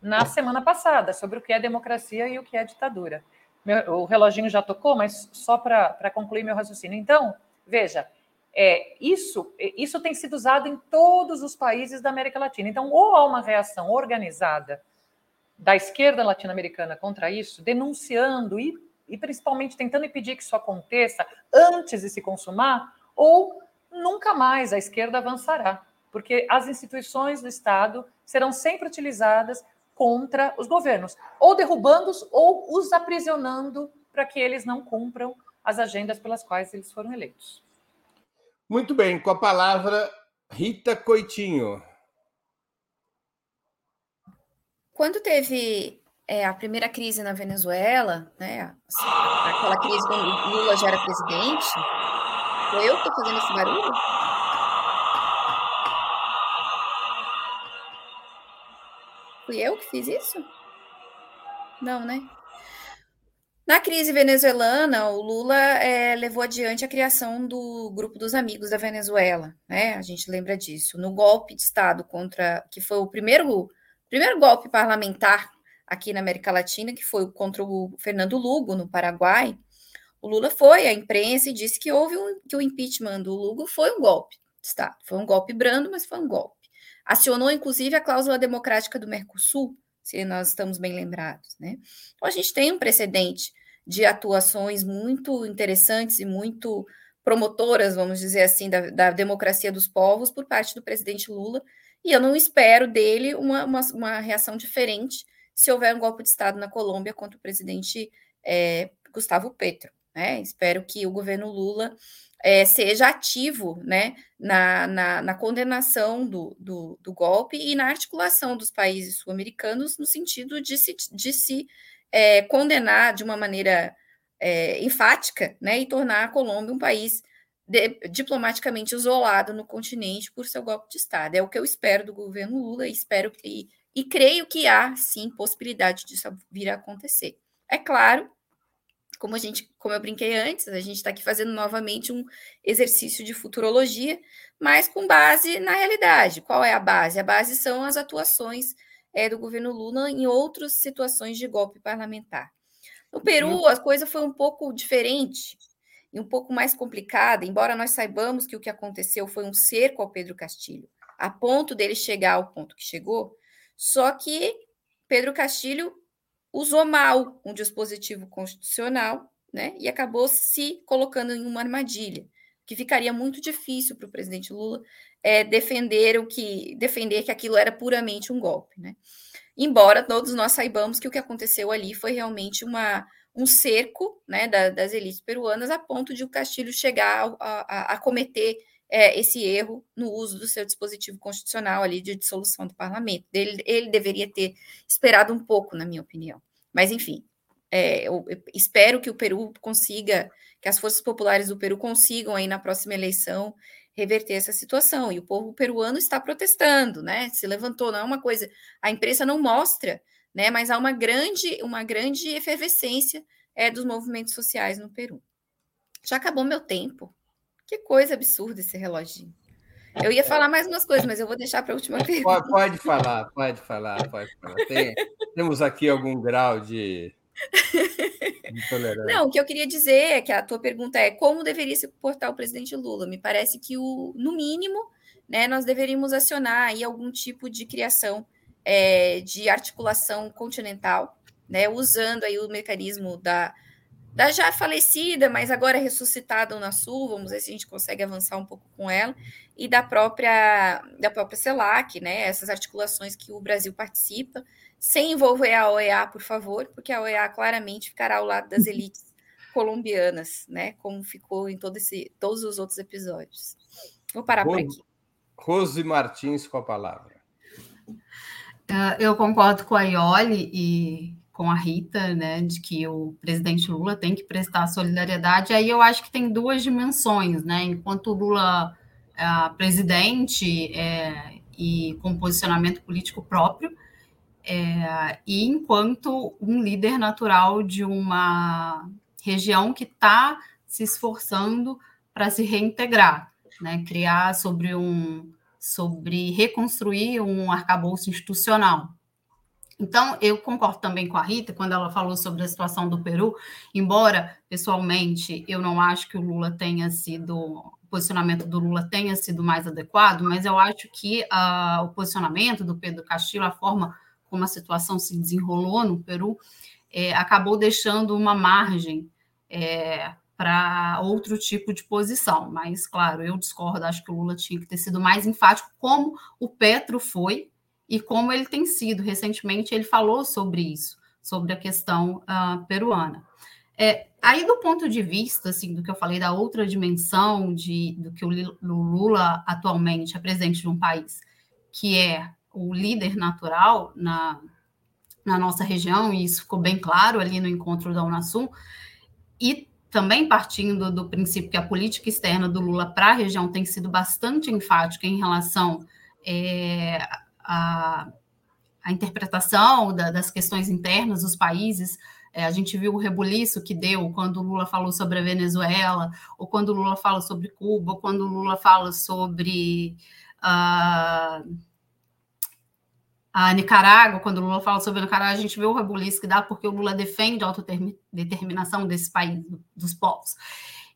na semana passada sobre o que é democracia e o que é ditadura. Meu, o reloginho já tocou, mas só para concluir meu raciocínio. Então, veja, é, isso, isso tem sido usado em todos os países da América Latina. Então, ou há uma reação organizada da esquerda latino-americana contra isso, denunciando e, e principalmente tentando impedir que isso aconteça antes de se consumar, ou nunca mais a esquerda avançará, porque as instituições do Estado serão sempre utilizadas contra os governos, ou derrubando-os ou os aprisionando para que eles não cumpram as agendas pelas quais eles foram eleitos. Muito bem, com a palavra Rita Coitinho. Quando teve é, a primeira crise na Venezuela, né, aquela crise quando Lula já era presidente, foi eu que estou fazendo esse barulho? Fui eu que fiz isso? Não, né? Na crise venezuelana, o Lula é, levou adiante a criação do Grupo dos Amigos da Venezuela, né? A gente lembra disso. No golpe de Estado contra, que foi o primeiro, primeiro golpe parlamentar aqui na América Latina, que foi contra o Fernando Lugo, no Paraguai, o Lula foi à imprensa e disse que houve um, que o impeachment do Lugo foi um golpe de Estado. Foi um golpe brando, mas foi um golpe. Acionou, inclusive, a cláusula democrática do Mercosul, se nós estamos bem lembrados. Né? Então, a gente tem um precedente de atuações muito interessantes e muito promotoras, vamos dizer assim, da, da democracia dos povos por parte do presidente Lula, e eu não espero dele uma, uma, uma, reação diferente se houver um golpe de Estado na Colômbia contra o presidente é, Gustavo Petro. Né? Espero que o governo Lula é, seja ativo né, na, na, na condenação do, do, do, golpe e na articulação dos países sul-americanos no sentido de se, de se é, condenar de uma maneira é, enfática né, e tornar a Colômbia um país de, diplomaticamente isolado no continente por seu golpe de Estado. É o que eu espero do governo Lula e espero que, e creio que há sim possibilidade disso vir a acontecer. É claro como a gente, como eu brinquei antes, a gente está aqui fazendo novamente um exercício de futurologia, mas com base na realidade. Qual é a base? A base são as atuações é, do governo Lula em outras situações de golpe parlamentar. No Peru, a coisa foi um pouco diferente e um pouco mais complicada, embora nós saibamos que o que aconteceu foi um cerco ao Pedro Castilho, a ponto dele chegar ao ponto que chegou, só que Pedro Castilho usou mal um dispositivo constitucional, né, e acabou se colocando em uma armadilha, que ficaria muito difícil para o presidente Lula é, defender o que defender que aquilo era puramente um golpe, né? Embora todos nós saibamos que o que aconteceu ali foi realmente uma um cerco né, da, das elites peruanas a ponto de o Castilho chegar a, a, a cometer é, esse erro no uso do seu dispositivo constitucional ali de dissolução do parlamento. Ele, ele deveria ter esperado um pouco, na minha opinião. Mas, enfim, é, eu espero que o Peru consiga, que as forças populares do Peru consigam aí na próxima eleição reverter essa situação. E o povo peruano está protestando, né? Se levantou, não é uma coisa, a imprensa não mostra, né? Mas há uma grande, uma grande efervescência é, dos movimentos sociais no Peru. Já acabou meu tempo. Que coisa absurda esse reloginho. Eu ia falar mais umas coisas, mas eu vou deixar para a última pergunta. Pode, pode, falar, pode falar, pode falar. Tem, temos aqui algum grau de, de Não, o que eu queria dizer é que a tua pergunta é como deveria se comportar o presidente Lula. Me parece que, o, no mínimo, né, nós deveríamos acionar aí algum tipo de criação é, de articulação continental, né, usando aí o mecanismo da, da já falecida, mas agora ressuscitada Unasul, vamos ver se a gente consegue avançar um pouco com ela, e da própria da própria CELAC, né, essas articulações que o Brasil participa, sem envolver a OEA, por favor, porque a OEA claramente ficará ao lado das elites colombianas, né, como ficou em todo esse, todos os outros episódios. Vou parar Rose, por aqui. Rose Martins com a palavra. Uh, eu concordo com a Ioli e com a Rita, né, de que o presidente Lula tem que prestar solidariedade. Aí eu acho que tem duas dimensões, né? Enquanto o Lula é presidente é, e com posicionamento político próprio, é, e enquanto um líder natural de uma região que está se esforçando para se reintegrar, né? Criar sobre um sobre reconstruir um arcabouço institucional. Então, eu concordo também com a Rita quando ela falou sobre a situação do Peru, embora pessoalmente eu não acho que o Lula tenha sido o posicionamento do Lula tenha sido mais adequado, mas eu acho que uh, o posicionamento do Pedro Castillo, a forma como a situação se desenrolou no Peru, é, acabou deixando uma margem é, para outro tipo de posição. Mas, claro, eu discordo, acho que o Lula tinha que ter sido mais enfático, como o Petro foi e como ele tem sido. Recentemente, ele falou sobre isso, sobre a questão uh, peruana. É, aí, do ponto de vista, assim, do que eu falei, da outra dimensão de, do que o Lula atualmente é presidente de um país, que é o líder natural na, na nossa região, e isso ficou bem claro ali no encontro da Unasul, e também partindo do princípio que a política externa do Lula para a região tem sido bastante enfática em relação é, à, à interpretação da, das questões internas dos países. É, a gente viu o rebuliço que deu quando o Lula falou sobre a Venezuela, ou quando o Lula fala sobre Cuba, ou quando o Lula fala sobre. Uh, a Nicarágua, quando o Lula fala sobre a Nicarágua, a gente vê o rebuliço que dá porque o Lula defende a autodeterminação desse país, dos povos.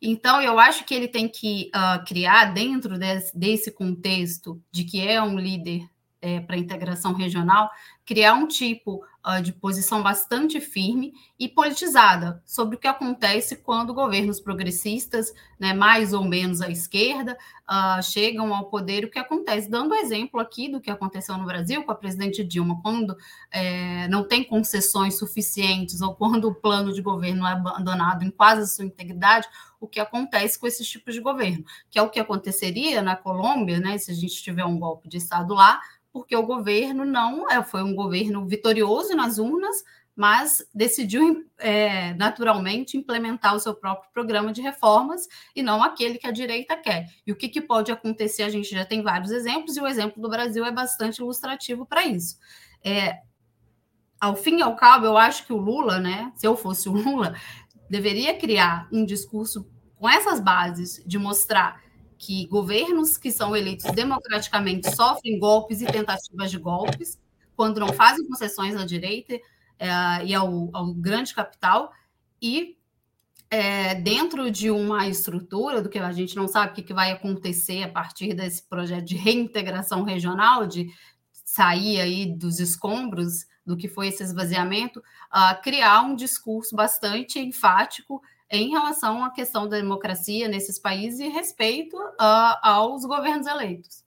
Então, eu acho que ele tem que uh, criar, dentro desse, desse, contexto de que é um líder é, para integração regional, criar um tipo uh, de posição bastante firme e politizada sobre o que acontece quando governos progressistas, né, mais ou menos à esquerda, uh, chegam ao poder. O que acontece? Dando exemplo aqui do que aconteceu no Brasil com a presidente Dilma, quando é, não tem concessões suficientes ou quando o plano de governo é abandonado em quase a sua integridade, o que acontece com esses tipos de governo, que é o que aconteceria na Colômbia, né, se a gente tiver um golpe de Estado lá, porque o governo não é, foi um governo vitorioso nas urnas, mas decidiu é, naturalmente implementar o seu próprio programa de reformas e não aquele que a direita quer. E o que, que pode acontecer? A gente já tem vários exemplos, e o exemplo do Brasil é bastante ilustrativo para isso. É, ao fim e ao cabo, eu acho que o Lula, né, se eu fosse o Lula, deveria criar um discurso com essas bases de mostrar que governos que são eleitos democraticamente sofrem golpes e tentativas de golpes, quando não fazem concessões à direita é, e ao, ao, grande capital, e é, dentro de uma estrutura do que a gente não sabe o que, que vai acontecer a partir desse projeto de reintegração regional, de sair aí dos escombros do que foi esse esvaziamento, uh, criar um discurso bastante enfático em relação à questão da democracia nesses países e respeito uh, aos governos eleitos.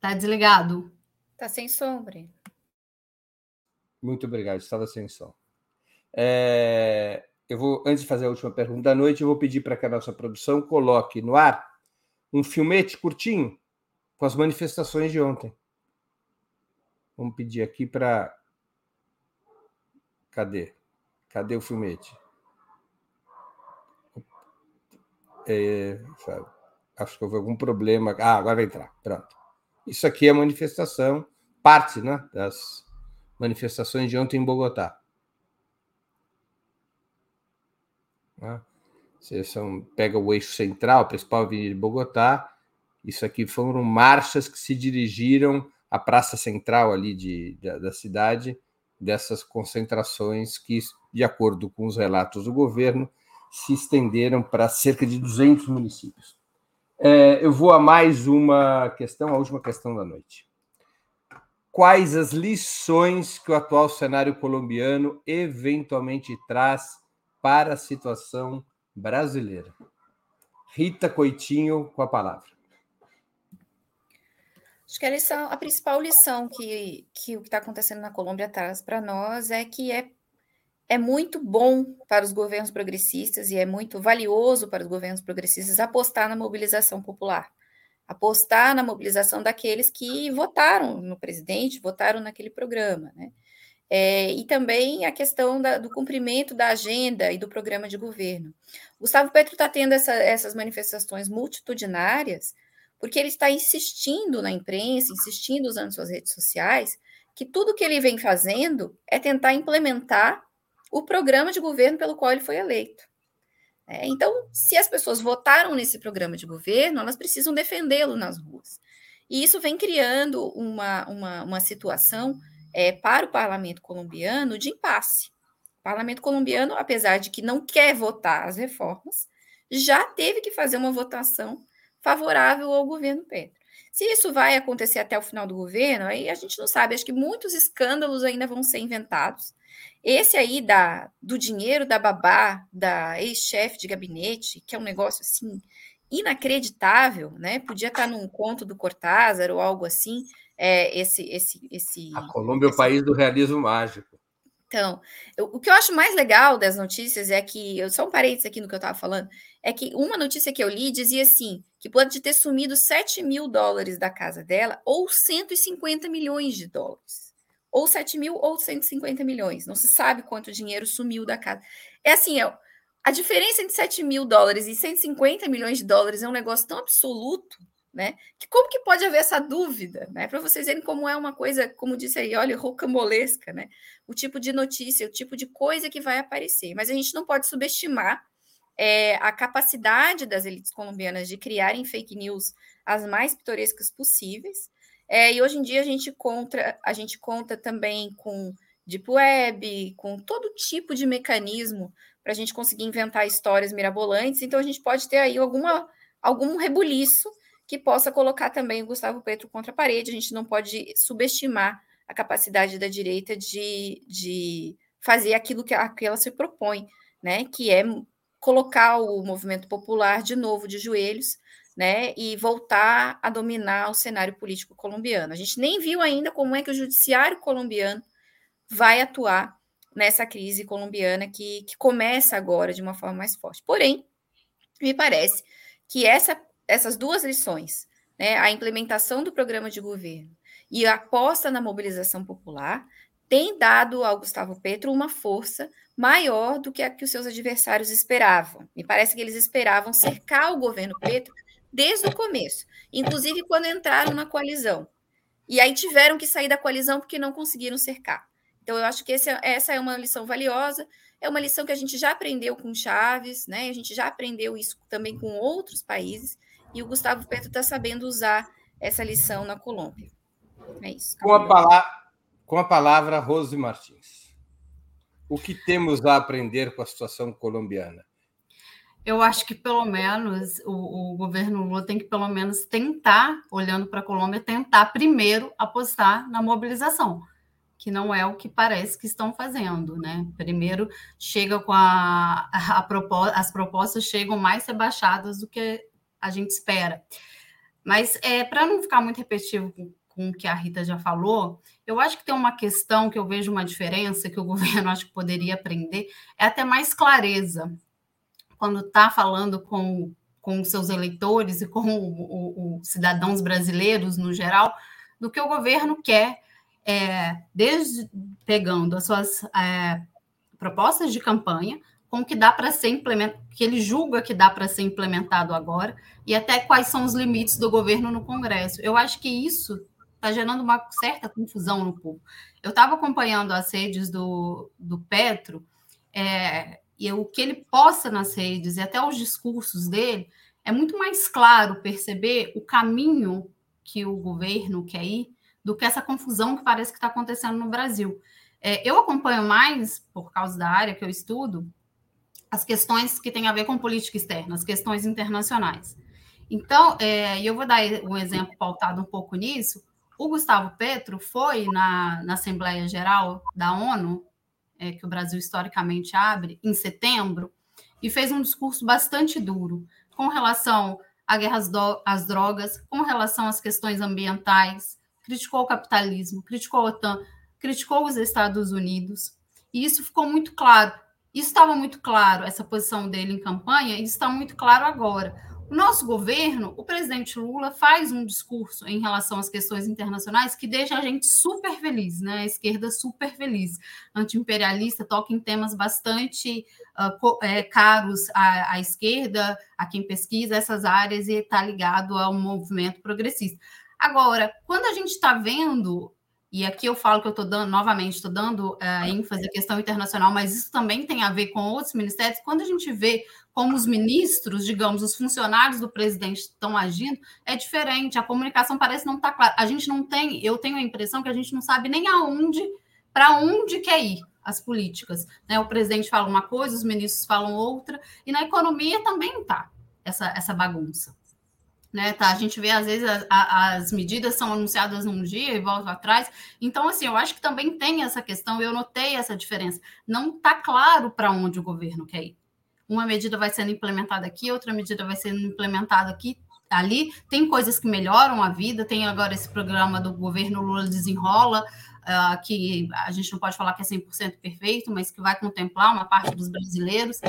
Tá desligado? Tá sem sombra. Muito obrigado, estava sem som. É, eu vou, antes de fazer a última pergunta da noite, eu vou pedir para que a nossa produção coloque no ar um filmete curtinho com as manifestações de ontem. Vamos pedir aqui para. Cadê? Cadê o filmete? É, acho que houve algum problema. Ah, agora vai entrar. Pronto. Isso aqui é manifestação, parte né, das manifestações de ontem em Bogotá. Né? Você são, pega o eixo central, principal avenida de Bogotá. Isso aqui foram marchas que se dirigiram à praça central ali de, de, da cidade, dessas concentrações que, de acordo com os relatos do governo, se estenderam para cerca de 200 municípios. É, eu vou a mais uma questão, a última questão da noite. Quais as lições que o atual cenário colombiano eventualmente traz para a situação brasileira? Rita Coitinho, com a palavra. Acho que a, lição, a principal lição que, que o que está acontecendo na Colômbia traz para nós é que é, é muito bom para os governos progressistas e é muito valioso para os governos progressistas apostar na mobilização popular, apostar na mobilização daqueles que votaram no presidente, votaram naquele programa, né? É, e também a questão da, do cumprimento da agenda e do programa de governo. Gustavo Petro está tendo essa, essas manifestações multitudinárias porque ele está insistindo na imprensa, insistindo usando suas redes sociais, que tudo que ele vem fazendo é tentar implementar o programa de governo pelo qual ele foi eleito. É, então, se as pessoas votaram nesse programa de governo, elas precisam defendê-lo nas ruas. E isso vem criando uma, uma, uma situação é, para o parlamento colombiano de impasse. O parlamento colombiano, apesar de que não quer votar as reformas, já teve que fazer uma votação favorável ao governo Petro. Se isso vai acontecer até o final do governo, aí a gente não sabe. Acho que muitos escândalos ainda vão ser inventados. Esse aí da, do dinheiro da babá, da ex-chefe de gabinete, que é um negócio assim inacreditável, né? Podia estar num conto do Cortázar ou algo assim. É, esse, esse, esse. A Colômbia é o país do realismo mágico. Então, eu, o que eu acho mais legal das notícias é que, eu, só um parênteses aqui no que eu estava falando, é que uma notícia que eu li dizia assim, que pode ter sumido 7 mil dólares da casa dela, ou 150 milhões de dólares. Ou 7 mil ou 150 milhões. Não se sabe quanto dinheiro sumiu da casa. É assim, é, a diferença entre 7 mil dólares e 150 milhões de dólares é um negócio tão absoluto né? Que como que pode haver essa dúvida, né? Para vocês verem como é uma coisa, como disse aí, olha, rocambolesca, né? O tipo de notícia, o tipo de coisa que vai aparecer. Mas a gente não pode subestimar é, a capacidade das elites colombianas de criarem fake news as mais pitorescas possíveis. É, e hoje em dia a gente conta, a gente conta também com deep web, com todo tipo de mecanismo para a gente conseguir inventar histórias mirabolantes. Então a gente pode ter aí alguma algum rebuliço que possa colocar também o Gustavo Petro contra a parede. A gente não pode subestimar a capacidade da direita de, de fazer aquilo que, que ela se propõe, né? Que é colocar o movimento popular de novo de joelhos, né? E voltar a dominar o cenário político colombiano. A gente nem viu ainda como é que o judiciário colombiano vai atuar nessa crise colombiana que, que começa agora de uma forma mais forte. Porém, me parece que essa essas duas lições, né, a implementação do programa de governo e a aposta na mobilização popular, tem dado ao Gustavo Petro uma força maior do que a que os seus adversários esperavam. Me parece que eles esperavam cercar o governo Petro desde o começo, inclusive quando entraram na coalizão. E aí tiveram que sair da coalizão porque não conseguiram cercar. Então, eu acho que esse, essa é uma lição valiosa, é uma lição que a gente já aprendeu com Chaves, né? A gente já aprendeu isso também com outros países. E o Gustavo Petro está sabendo usar essa lição na Colômbia. É isso. Com a, palavra, com a palavra, Rose Martins. O que temos a aprender com a situação colombiana? Eu acho que pelo menos o, o, governo Lula tem que pelo menos tentar, olhando para a Colômbia, tentar primeiro apostar na mobilização, que não é o que parece que estão fazendo, né? Primeiro chega com a, a, a as propostas chegam mais rebaixadas do que a gente espera. Mas é, para não ficar muito repetitivo com, com o que a Rita já falou, eu acho que tem uma questão que eu vejo uma diferença que o governo acho que poderia aprender, é até mais clareza. Quando está falando com, com seus eleitores e com os cidadãos brasileiros no geral, do que o governo quer é, desde pegando as suas é, propostas de campanha, com o que dá para ser implementado, que ele julga que dá para ser implementado agora, e até quais são os limites do governo no Congresso. Eu acho que isso está gerando uma certa confusão no povo. Eu estava acompanhando as redes do, do Petro, é, e o que ele posta nas redes e até os discursos dele, é muito mais claro perceber o caminho que o governo quer ir do que essa confusão que parece que está acontecendo no Brasil. É, eu acompanho mais, por causa da área que eu estudo, as questões que têm a ver com política externa, as questões internacionais. Então, é, eu vou dar um exemplo pautado um pouco nisso. O Gustavo Petro foi na, na Assembleia Geral da ONU, é, que o Brasil historicamente abre, em setembro, e fez um discurso bastante duro com relação à guerra às drogas, com relação às questões ambientais, criticou o capitalismo, criticou a OTAN, criticou os Estados Unidos, e isso ficou muito claro. Isso estava muito claro, essa posição dele em campanha, e está muito claro agora. O nosso governo, o presidente Lula, faz um discurso em relação às questões internacionais que deixa a gente super feliz, né? A esquerda super feliz, anti-imperialista, toca em temas bastante uh, é, caros à, à, esquerda, a quem pesquisa essas áreas e está ligado ao movimento progressista. Agora, quando a gente está vendo e aqui eu falo que eu estou dando, novamente, estou dando uh, ênfase à questão internacional, mas isso também tem a ver com outros ministérios. Quando a gente vê como os ministros, digamos, os funcionários do presidente estão agindo, é diferente. A comunicação parece não estar tá clara. A gente não tem, eu tenho a impressão que a gente não sabe nem aonde, para onde quer ir as políticas. Né? O presidente fala uma coisa, os ministros falam outra, e na economia também está essa, essa bagunça. Né, tá? A gente vê, às vezes, a, a, as medidas são anunciadas num dia e voltam atrás. Então, assim, eu acho que também tem essa questão, eu notei essa diferença. Não está claro para onde o governo quer ir. Uma medida vai sendo implementada aqui, outra medida vai sendo implementada aqui, ali. Tem coisas que melhoram a vida, tem agora esse programa do governo Lula Desenrola, uh, que a gente não pode falar que é 100% perfeito, mas que vai contemplar uma parte dos brasileiros.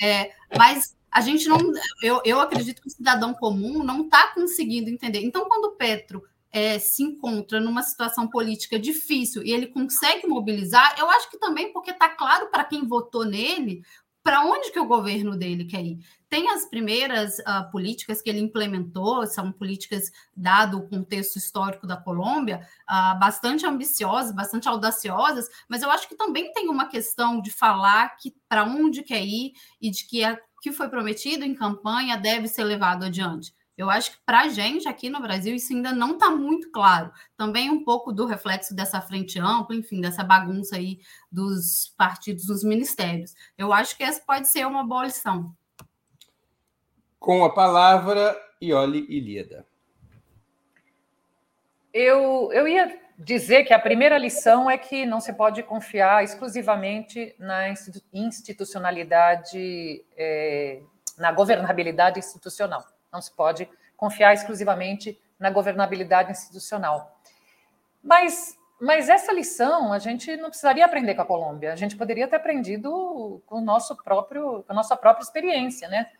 É, mas a gente não. Eu, eu acredito que o cidadão comum não está conseguindo entender. Então, quando o Petro é, se encontra numa situação política difícil e ele consegue mobilizar, eu acho que também porque está claro para quem votou nele para onde que o governo dele quer ir. Tem as primeiras uh, políticas que ele implementou, são políticas, dado o contexto histórico da Colômbia, uh, bastante ambiciosas, bastante audaciosas, mas eu acho que também tem uma questão de falar que para onde quer ir e de que a que foi prometido em campanha deve ser levado adiante. Eu acho que para a gente aqui no Brasil isso ainda não está muito claro. Também um pouco do reflexo dessa frente ampla, enfim, dessa bagunça aí dos partidos dos ministérios. Eu acho que essa pode ser uma boa lição. Com a palavra, Ioli Ilíada. Eu, eu ia dizer que a primeira lição é que não se pode confiar exclusivamente na institucionalidade, é, na governabilidade institucional. Não se pode confiar exclusivamente na governabilidade institucional. Mas, mas essa lição a gente não precisaria aprender com a Colômbia. A gente poderia ter aprendido com o nosso próprio, com a nossa própria experiência, né?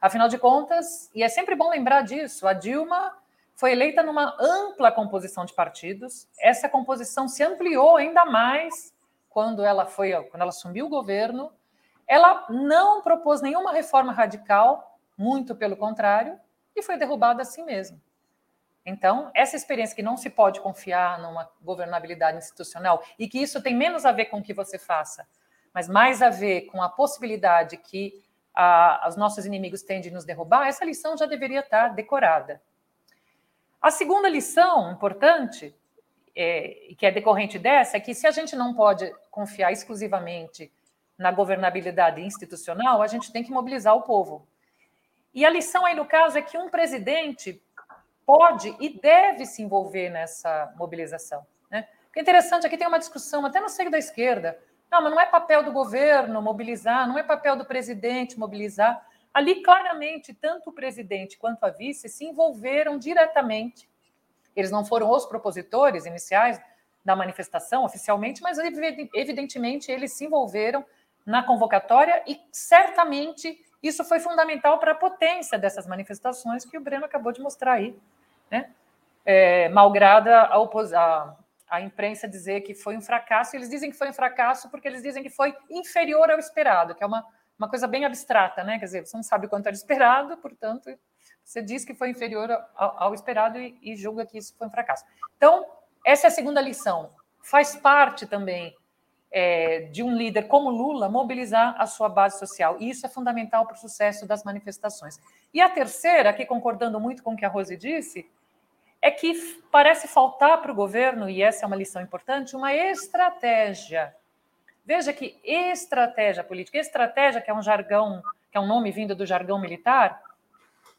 Afinal de contas, e é sempre bom lembrar disso, a Dilma foi eleita numa ampla composição de partidos. Essa composição se ampliou ainda mais quando ela foi, quando ela assumiu o governo. Ela não propôs nenhuma reforma radical, muito pelo contrário, e foi derrubada assim mesmo. Então, essa experiência que não se pode confiar numa governabilidade institucional e que isso tem menos a ver com o que você faça, mas mais a ver com a possibilidade que a, os nossos inimigos têm de nos derrubar, essa lição já deveria estar decorada. A segunda lição importante, é, que é decorrente dessa, é que se a gente não pode confiar exclusivamente na governabilidade institucional, a gente tem que mobilizar o povo. E a lição aí, no caso, é que um presidente pode e deve se envolver nessa mobilização. Né? Que é interessante aqui tem uma discussão, até no seio da esquerda. Não, mas não é papel do governo mobilizar, não é papel do presidente mobilizar. Ali, claramente, tanto o presidente quanto a vice se envolveram diretamente. Eles não foram os propositores iniciais da manifestação oficialmente, mas evidentemente eles se envolveram na convocatória e certamente isso foi fundamental para a potência dessas manifestações que o Breno acabou de mostrar aí, né? É, malgrada a, a, a imprensa dizer que foi um fracasso, eles dizem que foi um fracasso porque eles dizem que foi inferior ao esperado, que é uma, uma coisa bem abstrata, né? Quer dizer, você não sabe quanto era esperado, portanto, você diz que foi inferior ao, ao esperado e, e julga que isso foi um fracasso. Então, essa é a segunda lição. Faz parte também é, de um líder como Lula mobilizar a sua base social. E isso é fundamental para o sucesso das manifestações. E a terceira, aqui concordando muito com o que a Rose disse, é que parece faltar para o governo, e essa é uma lição importante, uma estratégia. Veja que estratégia política, estratégia, que é um jargão, que é um nome vindo do jargão militar,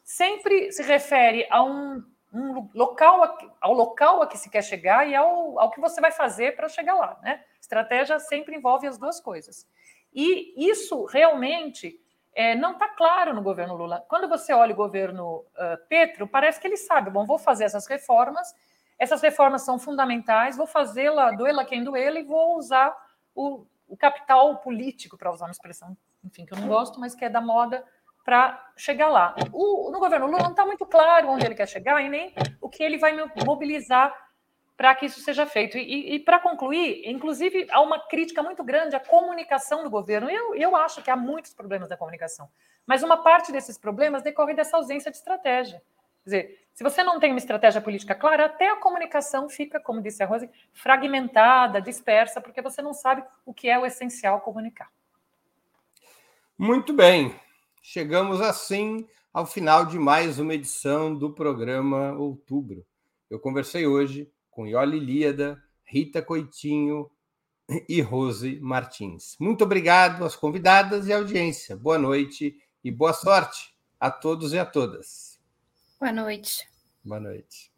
sempre se refere a um, um local, ao local a que se quer chegar e ao, ao que você vai fazer para chegar lá. Né? Estratégia sempre envolve as duas coisas. E isso realmente é, não está claro no governo Lula. Quando você olha o governo uh, Petro, parece que ele sabe, bom, vou fazer essas reformas, essas reformas são fundamentais, vou fazê-la, doê-la quem doê-la, e vou usar o, o capital político, para usar uma expressão, enfim, que eu não gosto, mas que é da moda, para chegar lá. O, no governo Lula não está muito claro onde ele quer chegar e nem o que ele vai mobilizar para que isso seja feito. E, e para concluir, inclusive, há uma crítica muito grande à comunicação do governo. Eu, eu acho que há muitos problemas da comunicação, mas uma parte desses problemas decorre dessa ausência de estratégia. Quer dizer, se você não tem uma estratégia política clara, até a comunicação fica, como disse a Rose, fragmentada, dispersa, porque você não sabe o que é o essencial comunicar. Muito bem. Chegamos assim ao final de mais uma edição do programa Outubro. Eu conversei hoje com Ioli Líada, Rita Coitinho e Rose Martins. Muito obrigado às convidadas e à audiência. Boa noite e boa sorte a todos e a todas. Boa noite. Boa noite.